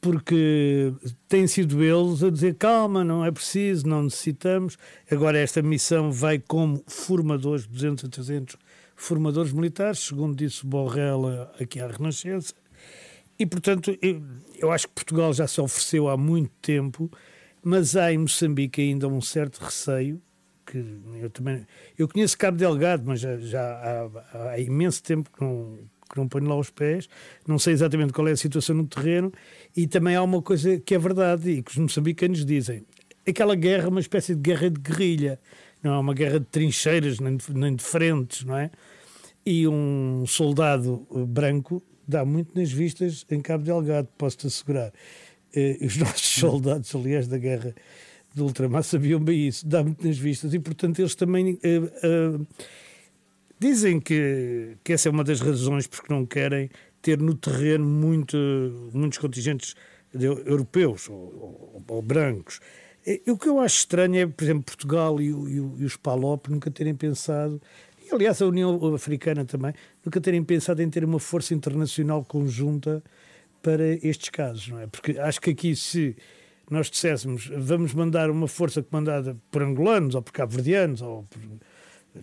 U: Porque têm sido eles a dizer calma, não é preciso, não necessitamos. Agora, esta missão vai como formadores, 200 a 300 formadores militares, segundo disse Borrell aqui à Renascença. E, portanto, eu, eu acho que Portugal já se ofereceu há muito tempo, mas há em Moçambique ainda um certo receio, eu também... Eu conheço Cabo Delgado, mas já, já há, há imenso tempo que não, que não ponho lá os pés, não sei exatamente qual é a situação no terreno, e também há uma coisa que é verdade e que os moçambicanos dizem. aquela guerra, uma espécie de guerra de guerrilha. Não é uma guerra de trincheiras, nem de, nem de frentes, não é? E um soldado branco dá muito nas vistas em Cabo Delgado, posso-te assegurar. Eh, os nossos <laughs> soldados, aliás, da guerra do ultramar sabiam bem isso, dá muito nas vistas, e portanto eles também eh, eh, dizem que, que essa é uma das razões porque não querem ter no terreno muito, muitos contingentes de- europeus ou, ou- ou brancos. E, o que eu acho estranho é, por exemplo, Portugal e, e e os PALOP nunca terem pensado, e aliás a União Africana também, nunca terem pensado em ter uma força internacional conjunta para estes casos, não é? Porque acho que aqui se nós disséssemos vamos mandar uma força comandada por angolanos ou por cabo-verdianos ou por,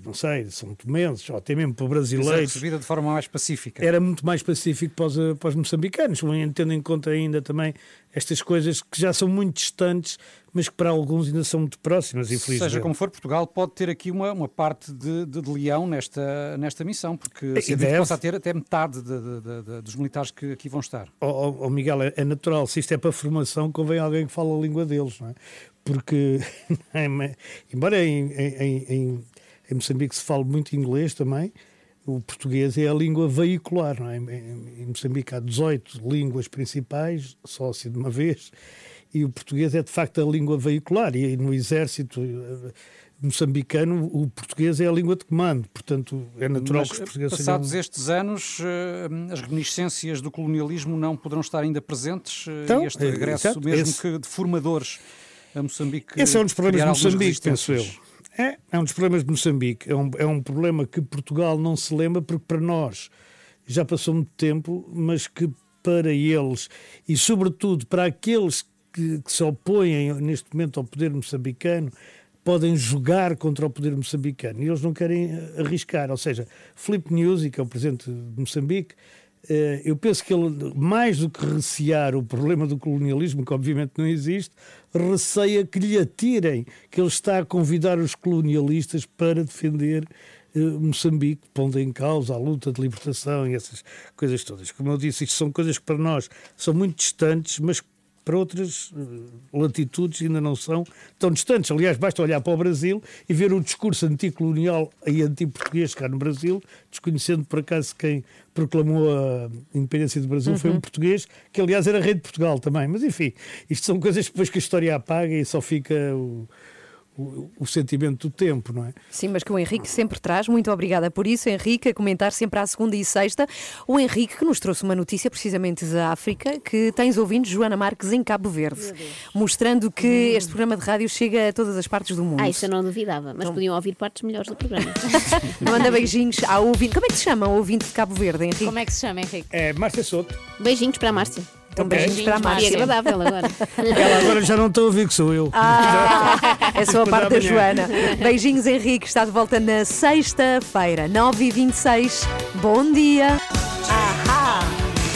U: não sei, são tomenses ou até mesmo
E: é
U: brasileiros,
E: recebida de forma mais pacífica.
U: era muito mais pacífico para os, eh, para os moçambicanos, tendo em conta ainda também estas coisas que já são muito distantes, mas que para alguns ainda são muito próximas, infelizmente.
E: Seja como for, Portugal pode ter aqui uma, uma parte de, de, de leão nesta, nesta missão, porque se
U: deve.
E: possa ter até metade de- dos militares que aqui vão estar.
U: Ó ó, ó, Miguel, é, é natural, se isto é para formação, convém alguém que fale a língua deles, não é? Porque, <laughs> embora em, em, em, em Moçambique se fale muito inglês também, o português é a língua veicular, não é? Em, Moçambique há 18 línguas principais, só assim de uma vez, e o português é de facto a língua veicular, e no exército eh, moçambicano o português é a língua de comando, portanto é natural
E: Mas,
U: que os portugueses
E: passados
U: sejam...
E: estes anos, eh, as reminiscências do colonialismo não poderão estar ainda presentes eh,
U: Então,
E: este
U: é,
E: regresso
U: exato,
E: mesmo
U: esse-
E: que de formadores a Moçambique.
U: Esse é um dos problemas de Moçambique, penso eu. É, é um dos problemas de Moçambique. É um, é um problema que Portugal não se lembra, porque para nós já passou muito tempo, mas que para eles e, sobretudo, para aqueles que, que se opõem neste momento ao poder moçambicano, podem jogar contra o poder moçambicano e eles não querem arriscar. Ou seja, Filipe Nyusi, que é o presidente de Moçambique, eu penso que ele, mais do que recear o problema do colonialismo, que obviamente não existe, receia que lhe atirem, que ele está a convidar os colonialistas para defender eh, Moçambique, pondo em causa a luta de libertação e essas coisas todas. Como eu disse, isto são coisas que para nós são muito distantes, mas para outras eh, latitudes ainda não são tão distantes. Aliás, basta olhar para o Brasil e ver o discurso anticolonial e anti-português cá no Brasil, desconhecendo por acaso quem proclamou a independência do Brasil foi um
A: Uhum.
U: português, que aliás era rei de Portugal também. Mas enfim, isto são coisas que depois que a história apaga e só fica o, o, o sentimento do tempo, não é?
A: Sim, mas que o Henrique sempre traz. Muito obrigada por isso, Henrique, a comentar sempre à segunda e sexta. O Henrique que nos trouxe uma notícia precisamente da África, que tens ouvindo Joana Marques em Cabo Verde, mostrando que este programa de rádio chega a todas as partes do mundo.
F: Ah, isso eu não duvidava, mas podiam ouvir partes melhores do programa. <laughs>
A: Manda beijinhos ao ouvinte. Como é que se chama o ouvinte de Cabo Verde, Henrique?
B: Como é que se chama, Henrique?
U: É Márcia Soto.
F: Beijinhos para a Márcia.
A: Então,
U: Ok.
A: beijinhos para a Márcia.
F: E agradável agora. <laughs>
U: Ela agora já não está a ouvir que sou eu.
A: Ah, é só a parte da. Joana. Beijinhos, Henrique. Está de volta na sexta-feira, 9h26. Bom dia. Ahá.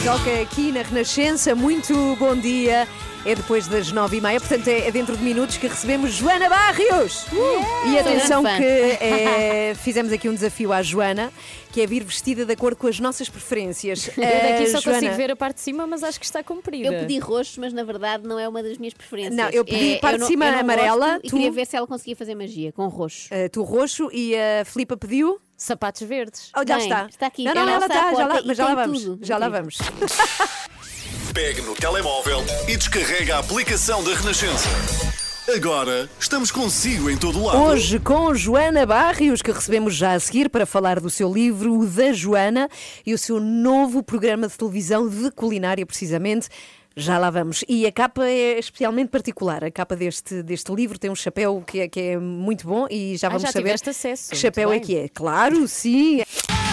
A: Toca aqui na Renascença. Muito bom dia. É depois das nove e meia, portanto é é dentro de minutos que recebemos Joana Barrios. Uh! E atenção que é, <laughs> fizemos aqui um desafio à Joana, que é vir vestida de acordo com as nossas preferências. <laughs>
B: Eu daqui
A: Eh,
B: só
A: Joana,
B: consigo ver a parte de cima, mas acho que está comprida.
F: Eu pedi roxo, mas na verdade não é uma das minhas preferências.
A: Não, eu pedi
F: É,
A: parte de cima
F: não
A: amarela,
F: gosto E
A: tu-
F: queria ver se ela conseguia fazer magia com roxo.
A: eh, tu roxo e a Filipa pediu.
B: Sapatos verdes.
A: Oh, já
F: Bem,
A: está.
F: está aqui.
A: Não, não,
F: Ela
A: ela
F: está
A: já lá,
F: e
A: mas já lá vamos.
F: tudo.
A: Já lá vamos. <laughs>
D: Pegue no telemóvel e descarrega a aplicação da Renascença. Agora estamos consigo em todo lado.
A: Hoje com Joana Barrios, que recebemos já a seguir para falar do seu livro O da Joana e o seu novo programa de televisão de culinária, precisamente. Já lá vamos. E a capa é especialmente particular. A capa deste, deste livro tem um chapéu que é, que é muito bom e já
B: Ah,
A: vamos
B: já
A: saber
B: acesso.
A: que chapéu é que é. Claro, sim.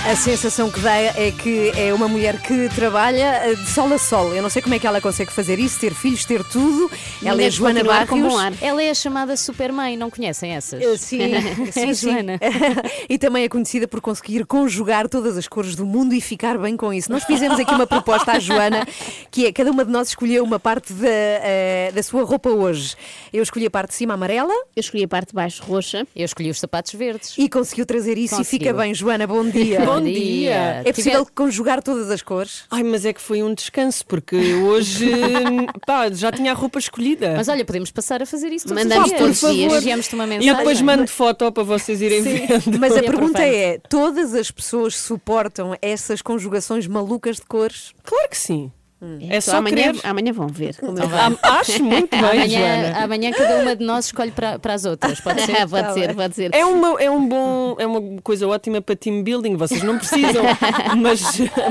A: A sensação que dá é que é uma mulher que trabalha eh, de sol a sol. Eu não sei como é que ela consegue fazer isso, ter filhos, ter tudo. Ela é Joana Barrios.
B: Ela é a chamada Supermãe, não conhecem essas?
A: Eh, Sim, <laughs> sim, sim.
B: Joana. <laughs>
A: e também é conhecida por conseguir conjugar todas as cores do mundo e ficar bem com isso. Nós fizemos aqui uma proposta à Joana, que é cada uma de nós escolheu uma parte da, eh, da sua roupa hoje. Eu escolhi a parte de cima amarela
F: Eu escolhi a parte de baixo roxa.
B: Eu escolhi os sapatos verdes.
A: e conseguiu trazer isso e
B: Conseguiu.
A: fica bem, Joana, bom dia. <laughs>
V: Bom dia.
A: É possível conjugar todas as cores?
V: Ai, mas é que foi um descanso, porque hoje <laughs> pá, já tinha a roupa escolhida.
B: Mas olha, podemos passar a fazer isso todos
F: Mandamos
B: os dias.
F: todos os dias.
B: Enviamos-te uma
V: E
B: mensagem.
V: eu depois mando foto para vocês irem
A: Sim.
V: vendo.
A: Mas a
B: E
A: pergunta é: todas as pessoas suportam essas conjugações malucas de cores?
V: Claro que sim. É
F: Então
V: só
F: amanhã,
V: querer.
F: amanhã vão ver. como eu
V: Ah, Acho muito bem,
B: Amanhã,
V: Joana.
B: amanhã cada uma de nós escolhe para, para as outras. Pode ser? <laughs>
F: pode
A: Tá
F: ser,
A: bem.
F: pode ser.
V: É uma, é, um bom, é uma coisa ótima para team building, vocês não precisam, <laughs> mas,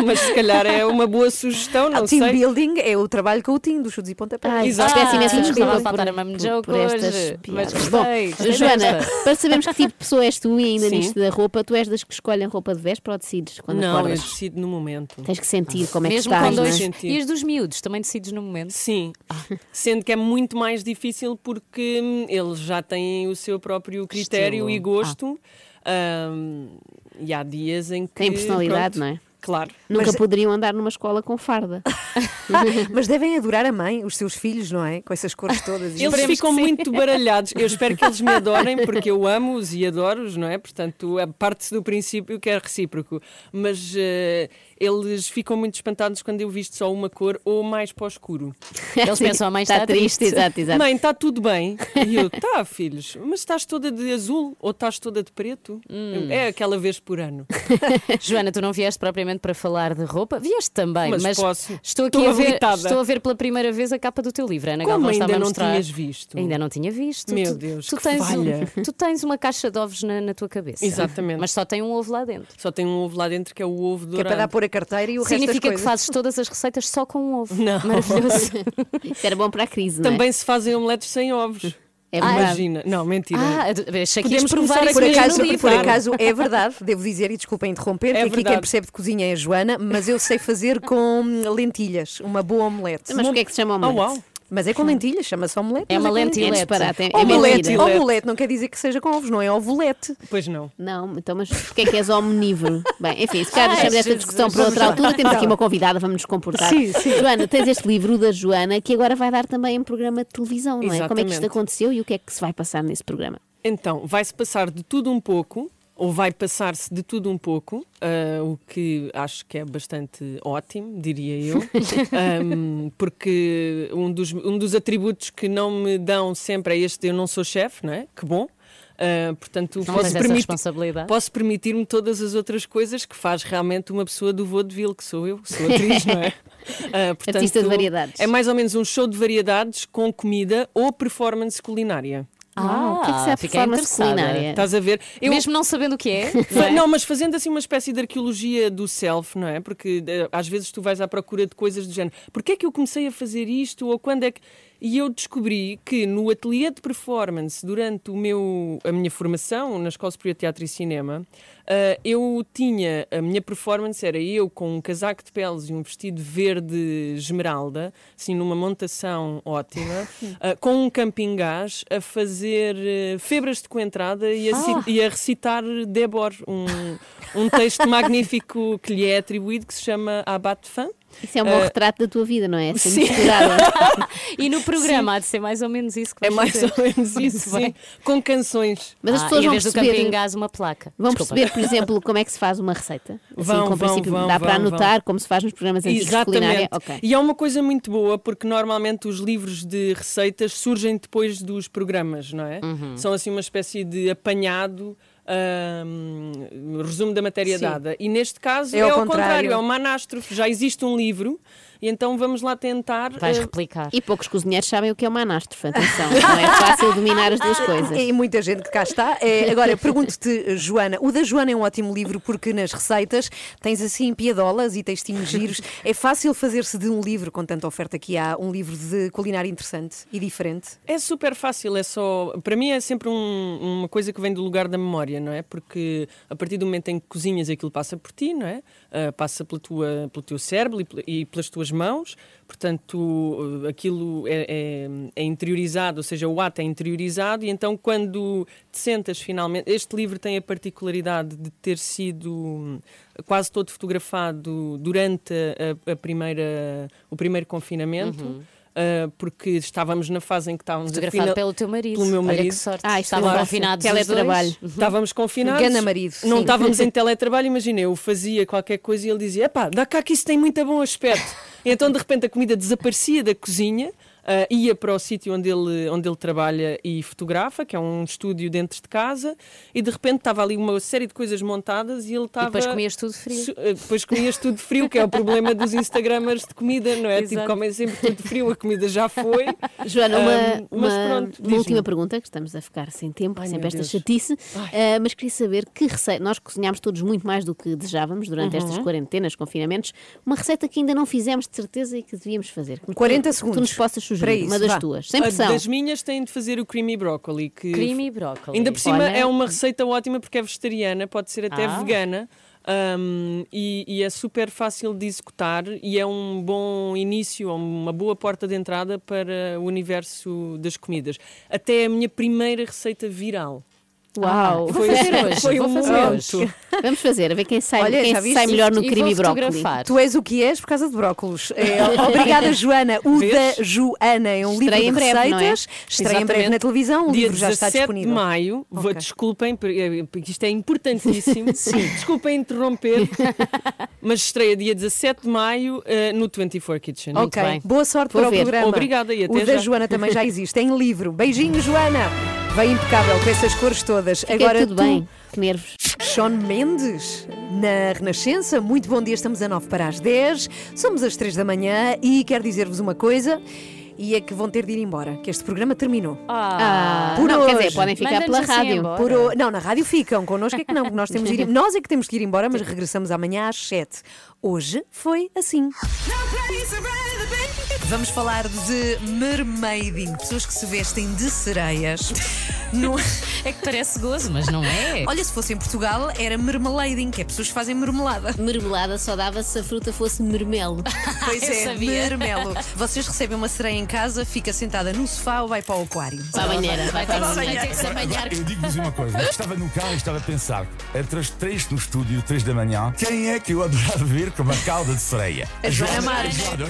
V: mas se calhar é uma boa sugestão, não
A: Ah, team
V: sei.
A: building é o trabalho com o team dos chutes e pontapés.
F: Ai,
V: Exato.
F: peço imensa
B: Ah,
F: desculpa por,
B: faltar a
F: por-
B: joke
F: por estas
B: mas
F: Bom, Joana, para sabermos que tipo <laughs> de pessoa és tu e ainda
V: Sim.
F: nisto da roupa, tu és das que escolhem roupa de véspera ou decides quando
V: Não, eu
F: acordas?
V: decido no momento.
F: Tens que sentir como é que
B: Mesmo
F: estás,
B: com dois.
F: não é?
B: Dos miúdos também decides no momento?
V: Sim, sendo que é muito mais difícil porque hum, eles já têm o seu próprio critério
B: Estilo.
V: e gosto. Hum, e há dias em que.
F: Tem personalidade,
V: pronto,
F: não é?
V: Claro.
F: Nunca
A: Mas-
F: poderiam andar numa escola com farda. <laughs>
A: Mas devem adorar a mãe, os seus filhos, não é? Com essas cores todas.
V: Eles
A: Esperemos
V: ficam muito baralhados. Eu espero que eles me adorem, <laughs> porque eu amo-os e adoro-os, não é? Portanto, parte do princípio que é recíproco. Mas eh, eles ficam muito espantados quando eu visto só uma cor ou mais para o escuro. <laughs>
B: Eles pensam, a mãe está, triste.
F: exato, exato.
V: Mãe, está tudo bem? E eu, tá, filhos, mas estás toda de azul ou estás toda de preto?
B: Hum.
V: É aquela vez por ano. <laughs>
B: Joana, tu não vieste propriamente para falar de roupa? Vieste também,
V: Mas
B: mas,
V: posso.
B: estou aqui
V: Estou
B: a ver, estou a ver pela primeira vez a capa do teu livro. Ana
V: Como
B: Galvão
V: ainda não
B: mostrar.
V: tinhas visto?
B: Ainda não tinha visto.
V: Meu
B: tu,
V: Deus,
B: tu
V: que
B: tens
V: falha.
B: Um, tu tens uma caixa de ovos na, na tua cabeça.
V: Exatamente.
B: Mas só tem um ovo lá dentro.
V: Só tem um ovo lá dentro que é o ovo
A: Que é para dar pôr a carteira e o resto das
B: Significa que fazes todas as receitas só com um ovo.
V: Não.
B: Maravilhoso. <laughs>
F: Isso era bom para a crise, não é?
V: Também se fazem omeletes sem ovos.
F: É verdade.
V: Imagina. Não, mentira.
B: ah, achei que
V: Podemos
B: provar
A: Por acaso, por <laughs> acaso é verdade, devo dizer, e desculpem interromper,
V: É
A: que aqui quem percebe de cozinha é a Joana, mas eu sei fazer com lentilhas, uma boa omelete.
F: Mas porquê é que se chama
V: Oh,
F: omelete?
A: Mas é com lentilhas, chama-se omelete.
B: É uma
A: com
B: lentilha.
F: É
A: lentilhas.
F: disparate, é, é
A: Omelete,
F: mentira.
A: omelete não quer dizer que seja com ovos, não é ovolete.
V: Pois não.
F: Não, então, mas porquê é que és omnívoro? <laughs> Bem, enfim, se calhar deixamos esta discussão para outra altura. Temos aqui
A: Tá.
F: uma convidada, vamos nos comportar.
A: Sim, sim.
F: Joana, tens este livro da Joana que agora vai dar também em programa de televisão, não é? Como é que isto
V: Exatamente.
F: aconteceu e o que é que se vai passar nesse programa?
V: Então, vai-se passar de tudo um pouco, ou vai passar-se de tudo um pouco, ah, o que acho que é bastante ótimo, diria eu, <laughs> Ahm, porque um dos, um dos atributos que não me dão sempre é este: eu não sou chefe, não é? Que bom. Ah, portanto,
B: Não
V: posso, permitir,
B: responsabilidade.
V: posso permitir-me todas as outras coisas que faz realmente uma pessoa do vaudeville, que sou eu, que sou atriz, não é? <laughs> Ah, portanto,
F: Artista de variedades.
V: É mais ou menos um show de variedades com comida ou performance culinária.
F: Ah, o que é que se é performance culinária?
V: Estás a ver? Eu-
B: Mesmo não sabendo o que é. Não <laughs>
V: Não,
B: é?
V: mas fazendo assim uma espécie de arqueologia do self, não é? Porque eh, às vezes tu vais à procura de coisas do género. Porquê é que eu comecei a fazer isto? Ou quando é que. E eu descobri que no ateliê de performance, durante o meu, a minha formação na Escola Superior de Teatro e Cinema, eh, eu tinha. A minha performance era eu com um casaco de peles e um vestido verde esmeralda, assim numa montação ótima, <laughs> eh, com um camping gás, a fazer eh, febras de coentrada e a,
B: Ah.
V: e a recitar Débor, um, um texto magnífico que lhe é atribuído que se chama Abate Fã.
F: Isso é um bom
V: Ah,
F: retrato da tua vida, não é? Assim,
V: sim. <laughs>
B: E no programa há de ser mais ou menos isso que
V: É
B: vais
V: mais
B: fazer.
V: ou menos isso, sim. Com canções.
F: Mas as
B: Ah,
F: pessoas vão
B: do
F: perceber,
B: camping gás, uma placa.
F: vão
B: Desculpa.
F: perceber, por <laughs> exemplo, como é que se faz uma receita. Assim,
V: Vão,
F: com
V: vão,
F: princípio,
V: vão,
F: dá para
V: vão,
F: anotar
V: vão.
F: como se faz nos programas antigos de culinária.
V: Exatamente.
F: Ok.
V: E é uma coisa muito boa porque normalmente os livros de receitas surgem depois dos programas, não é?
F: Uhum.
V: São assim uma espécie de apanhado. Resumo da matéria
A: Sim.
V: dada e neste caso
A: É
V: é,
A: ao contrário.
V: contrário, é uma anástrofe já existe um livro e então vamos lá tentar
B: Vais
V: eh,
B: replicar.
F: E poucos cozinheiros sabem o que é uma anástrofe, atenção. Não é fácil dominar as duas coisas.
A: E muita gente que cá está. É, agora, pergunto-te, Joana, o da Joana é um ótimo livro porque nas receitas tens assim piadolas e textinhos giros. É fácil fazer-se de um livro, com tanta oferta que há, um livro de culinária interessante e diferente.
V: É super fácil, é só. Para mim é sempre um- uma coisa que vem do lugar da memória, não é? Porque a partir do momento em que cozinhas aquilo passa por ti, não é? Ah, passa pela tua, pelo teu cérebro e, e pelas tuas mãos, portanto ah, aquilo é, é- é interiorizado, ou seja, o ato é interiorizado, e então quando te sentas finalmente. Este livro tem a particularidade de ter sido hum, quase todo fotografado durante a, a primeira, o primeiro confinamento. Ah, porque estávamos na fase em que estávamos a
B: Fotografado
V: final-
B: pelo teu marido.
V: Pelo meu
B: Olha
V: marido.
B: que sorte.
V: Ah,
B: Estavam
V: claro.
B: confinados os
V: Teletrabalho.
B: dois. Uhum.
V: Estávamos confinados.
A: Gana marido,
V: Não
A: sim.
V: estávamos em <laughs> teletrabalho, imagina, eu fazia qualquer coisa e ele dizia: Epá, dá cá que isso tem muito bom aspecto. então de repente a comida desaparecia da cozinha. Ah, ia para o sítio onde ele, onde ele trabalha e fotografa, que é um estúdio dentro de casa, e de repente estava ali uma série de coisas montadas e ele estava.
B: depois comias tudo frio.
V: Su- eh, Depois comias tudo frio, que é o problema dos Instagramers de comida, não é? Tipo,
B: Exato.
V: comem sempre tudo frio, a comida já foi.
F: Joana, uma,
V: Ah, mas
F: uma-
V: pronto,
F: uma última pergunta, que estamos a ficar sem tempo,
V: Ai,
F: sempre esta
V: Deus.
F: chatice, Ah, mas queria saber que receita. Nós cozinhámos todos muito mais do que desejávamos durante
A: Uhum.
F: estas quarentenas, confinamentos. Uma receita que ainda não fizemos de certeza e que devíamos fazer. Que
A: 40
F: tu, que Tu
A: segundos
F: nos possas
A: para isso,
F: uma das
A: vá.
F: tuas. Sem
V: A
F: pressão.
V: Das minhas têm de fazer o creamy broccoli. Que
B: Creamy broccoli.
V: Ainda por cima
B: Olha.
V: é uma receita ótima porque é vegetariana, pode ser até
B: Ah.
V: vegana. um, e, e é super fácil de executar e é um bom início, uma boa porta de entrada para o universo das comidas. Até a minha primeira receita viral.
F: Uau!
B: Vou
V: Foi-
B: fazer hoje.
V: foi
B: vou
V: um
B: fazer
V: momento.
B: hoje.
F: Vamos fazer, a ver quem sai,
A: Olha,
F: quem sai melhor no
B: E
F: creme e
B: vou
F: brócolis.
A: Tu és o que és por causa de brócolos. É, <laughs> obrigada, Joana. O
V: Vês?
A: da Joana é um livro
F: Estreia
A: de
F: em breve, é?
A: receitas. Estreia em breve na televisão. O
V: Dia
A: livro já está
V: 17
A: disponível.
V: de maio, vou,
A: Ok.
V: desculpem, porque porque isto é importantíssimo. <laughs> Desculpem interromper, <laughs> mas estreia dia 17 de maio eh, no 24 Kitchen.
A: Ok,
F: bem.
A: boa sorte
F: Vou
A: para
F: ver.
A: o programa.
V: Obrigada e até
A: O da
V: já.
A: Joana também já existe em livro. Beijinho, Joana. Vem impecável com essas cores todas.
F: Fica
A: Agora
F: tudo
A: tu,
F: bem. Que nervos.
A: Sean Mendes, na Renascença. Muito bom dia, estamos a 9 para as 10. Somos às 3 da manhã e quero dizer-vos uma coisa. E é que vão ter de ir embora, que este programa terminou.
F: Ah,
A: Por
F: não, quer dizer,
A: hoje.
F: podem ficar pela
B: assim
F: rádio.
A: Por o- Não, na rádio ficam, connosco é que não, que nós, temos de ir... nós é que temos que ir embora, mas regressamos amanhã às 7. Hoje foi assim. Vamos falar de mermaiding, pessoas que se vestem de sereias. No- <laughs>
B: É que parece gozo, mas não é.
A: Olha, se fosse em Portugal, era mermelading, que é pessoas que fazem marmelada.
F: Mermelada só dava se a fruta fosse mermelo. <laughs>
A: Pois
B: Eu
A: é,
B: sabia.
A: mermelo. Vocês recebem uma sereia em casa, fica sentada no sofá ou vai para o aquário?
F: Para a banheira. Vai.
B: Tem que se apanhar.
H: Eu digo-vos uma coisa, eu estava no carro e estava a pensar, entre as três no estúdio, três da manhã, quem é que eu adorava ver com uma cauda de sereia?
A: A Joana Marques.
H: Joana,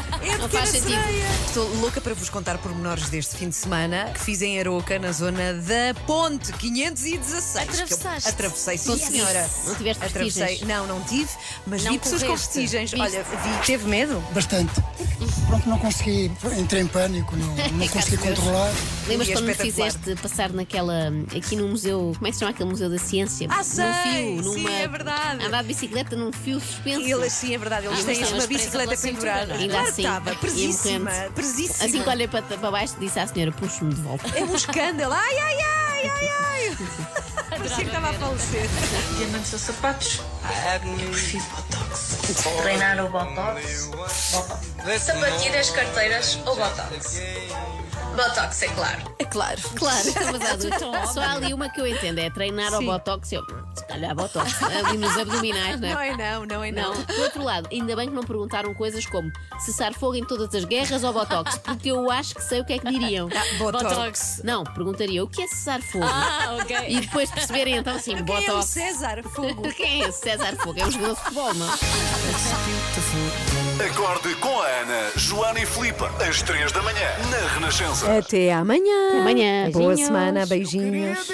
H: <laughs>
A: É
F: Não faz sentido.
A: Estou louca para vos contar pormenores deste fim de semana que fiz em Aroca, na zona da Ponte 516.
B: Atravessaste.
A: Eu Atravessei, sim,
F: Conseguiste.
A: senhora.
F: Não tiveste
A: Atravessei.
F: vestígios?
A: Não, não tive, mas
B: Não
A: vi pessoas com vestígios. Olha, vi. Teve medo?
Q: Bastante. Pronto, não consegui, entrei em pânico, não, <laughs> não consegui controlar.
F: Lembras
A: é
F: quando me fizeste passar naquela. aqui no museu. Como é que se chama aquele museu da ciência?
A: Ah,
F: num
A: sei,
F: fio,
A: sim,
F: numa.
A: é verdade.
F: Andar de bicicleta num fio suspenso.
A: E eles, sim, é verdade, eles
F: Ah,
A: têm uma bicicleta pendurada.
B: é?
F: Ainda assim,
A: estava, presíssima, presíssima.
F: Assim que olhei para, para baixo, disse à senhora: puxe-me de volta.
A: É um escândalo. Ai, ai, ai, ai, ai. <laughs> Parecia que estava a falecer.
J: Diamantes ou sapatos? Prefiro Botox. Treinar ou Botox? Botox. Sapatilhas, carteiras ou Botox? Botox, é claro.
A: É claro.
F: Claro. Só há ali uma que eu entendo: é treinar ao
A: Sim.
F: botox. Eu, se calhar, botox. Ali nos abdominais, não é?
A: Não é não, não é não.
F: Não, por outro lado, ainda bem que não perguntaram coisas como cessar fogo em todas as guerras ou botox, porque eu acho que sei o que é que diriam.
A: Botox.
F: Não, perguntaria o que é cessar fogo?
B: Ah, ok.
F: E depois perceberem então assim,
A: Quem é o
F: botox.
A: César Fogo? <laughs>
F: Quem é esse César Fogo? É um jogador de futebol, não?
D: Acorde com a Ana, Joana e Filipe, às 3 da manhã, na Renascença.
A: Até amanhã.
F: Até amanhã.
A: Boa
F: Beijinhos.
A: semana, beijinhos.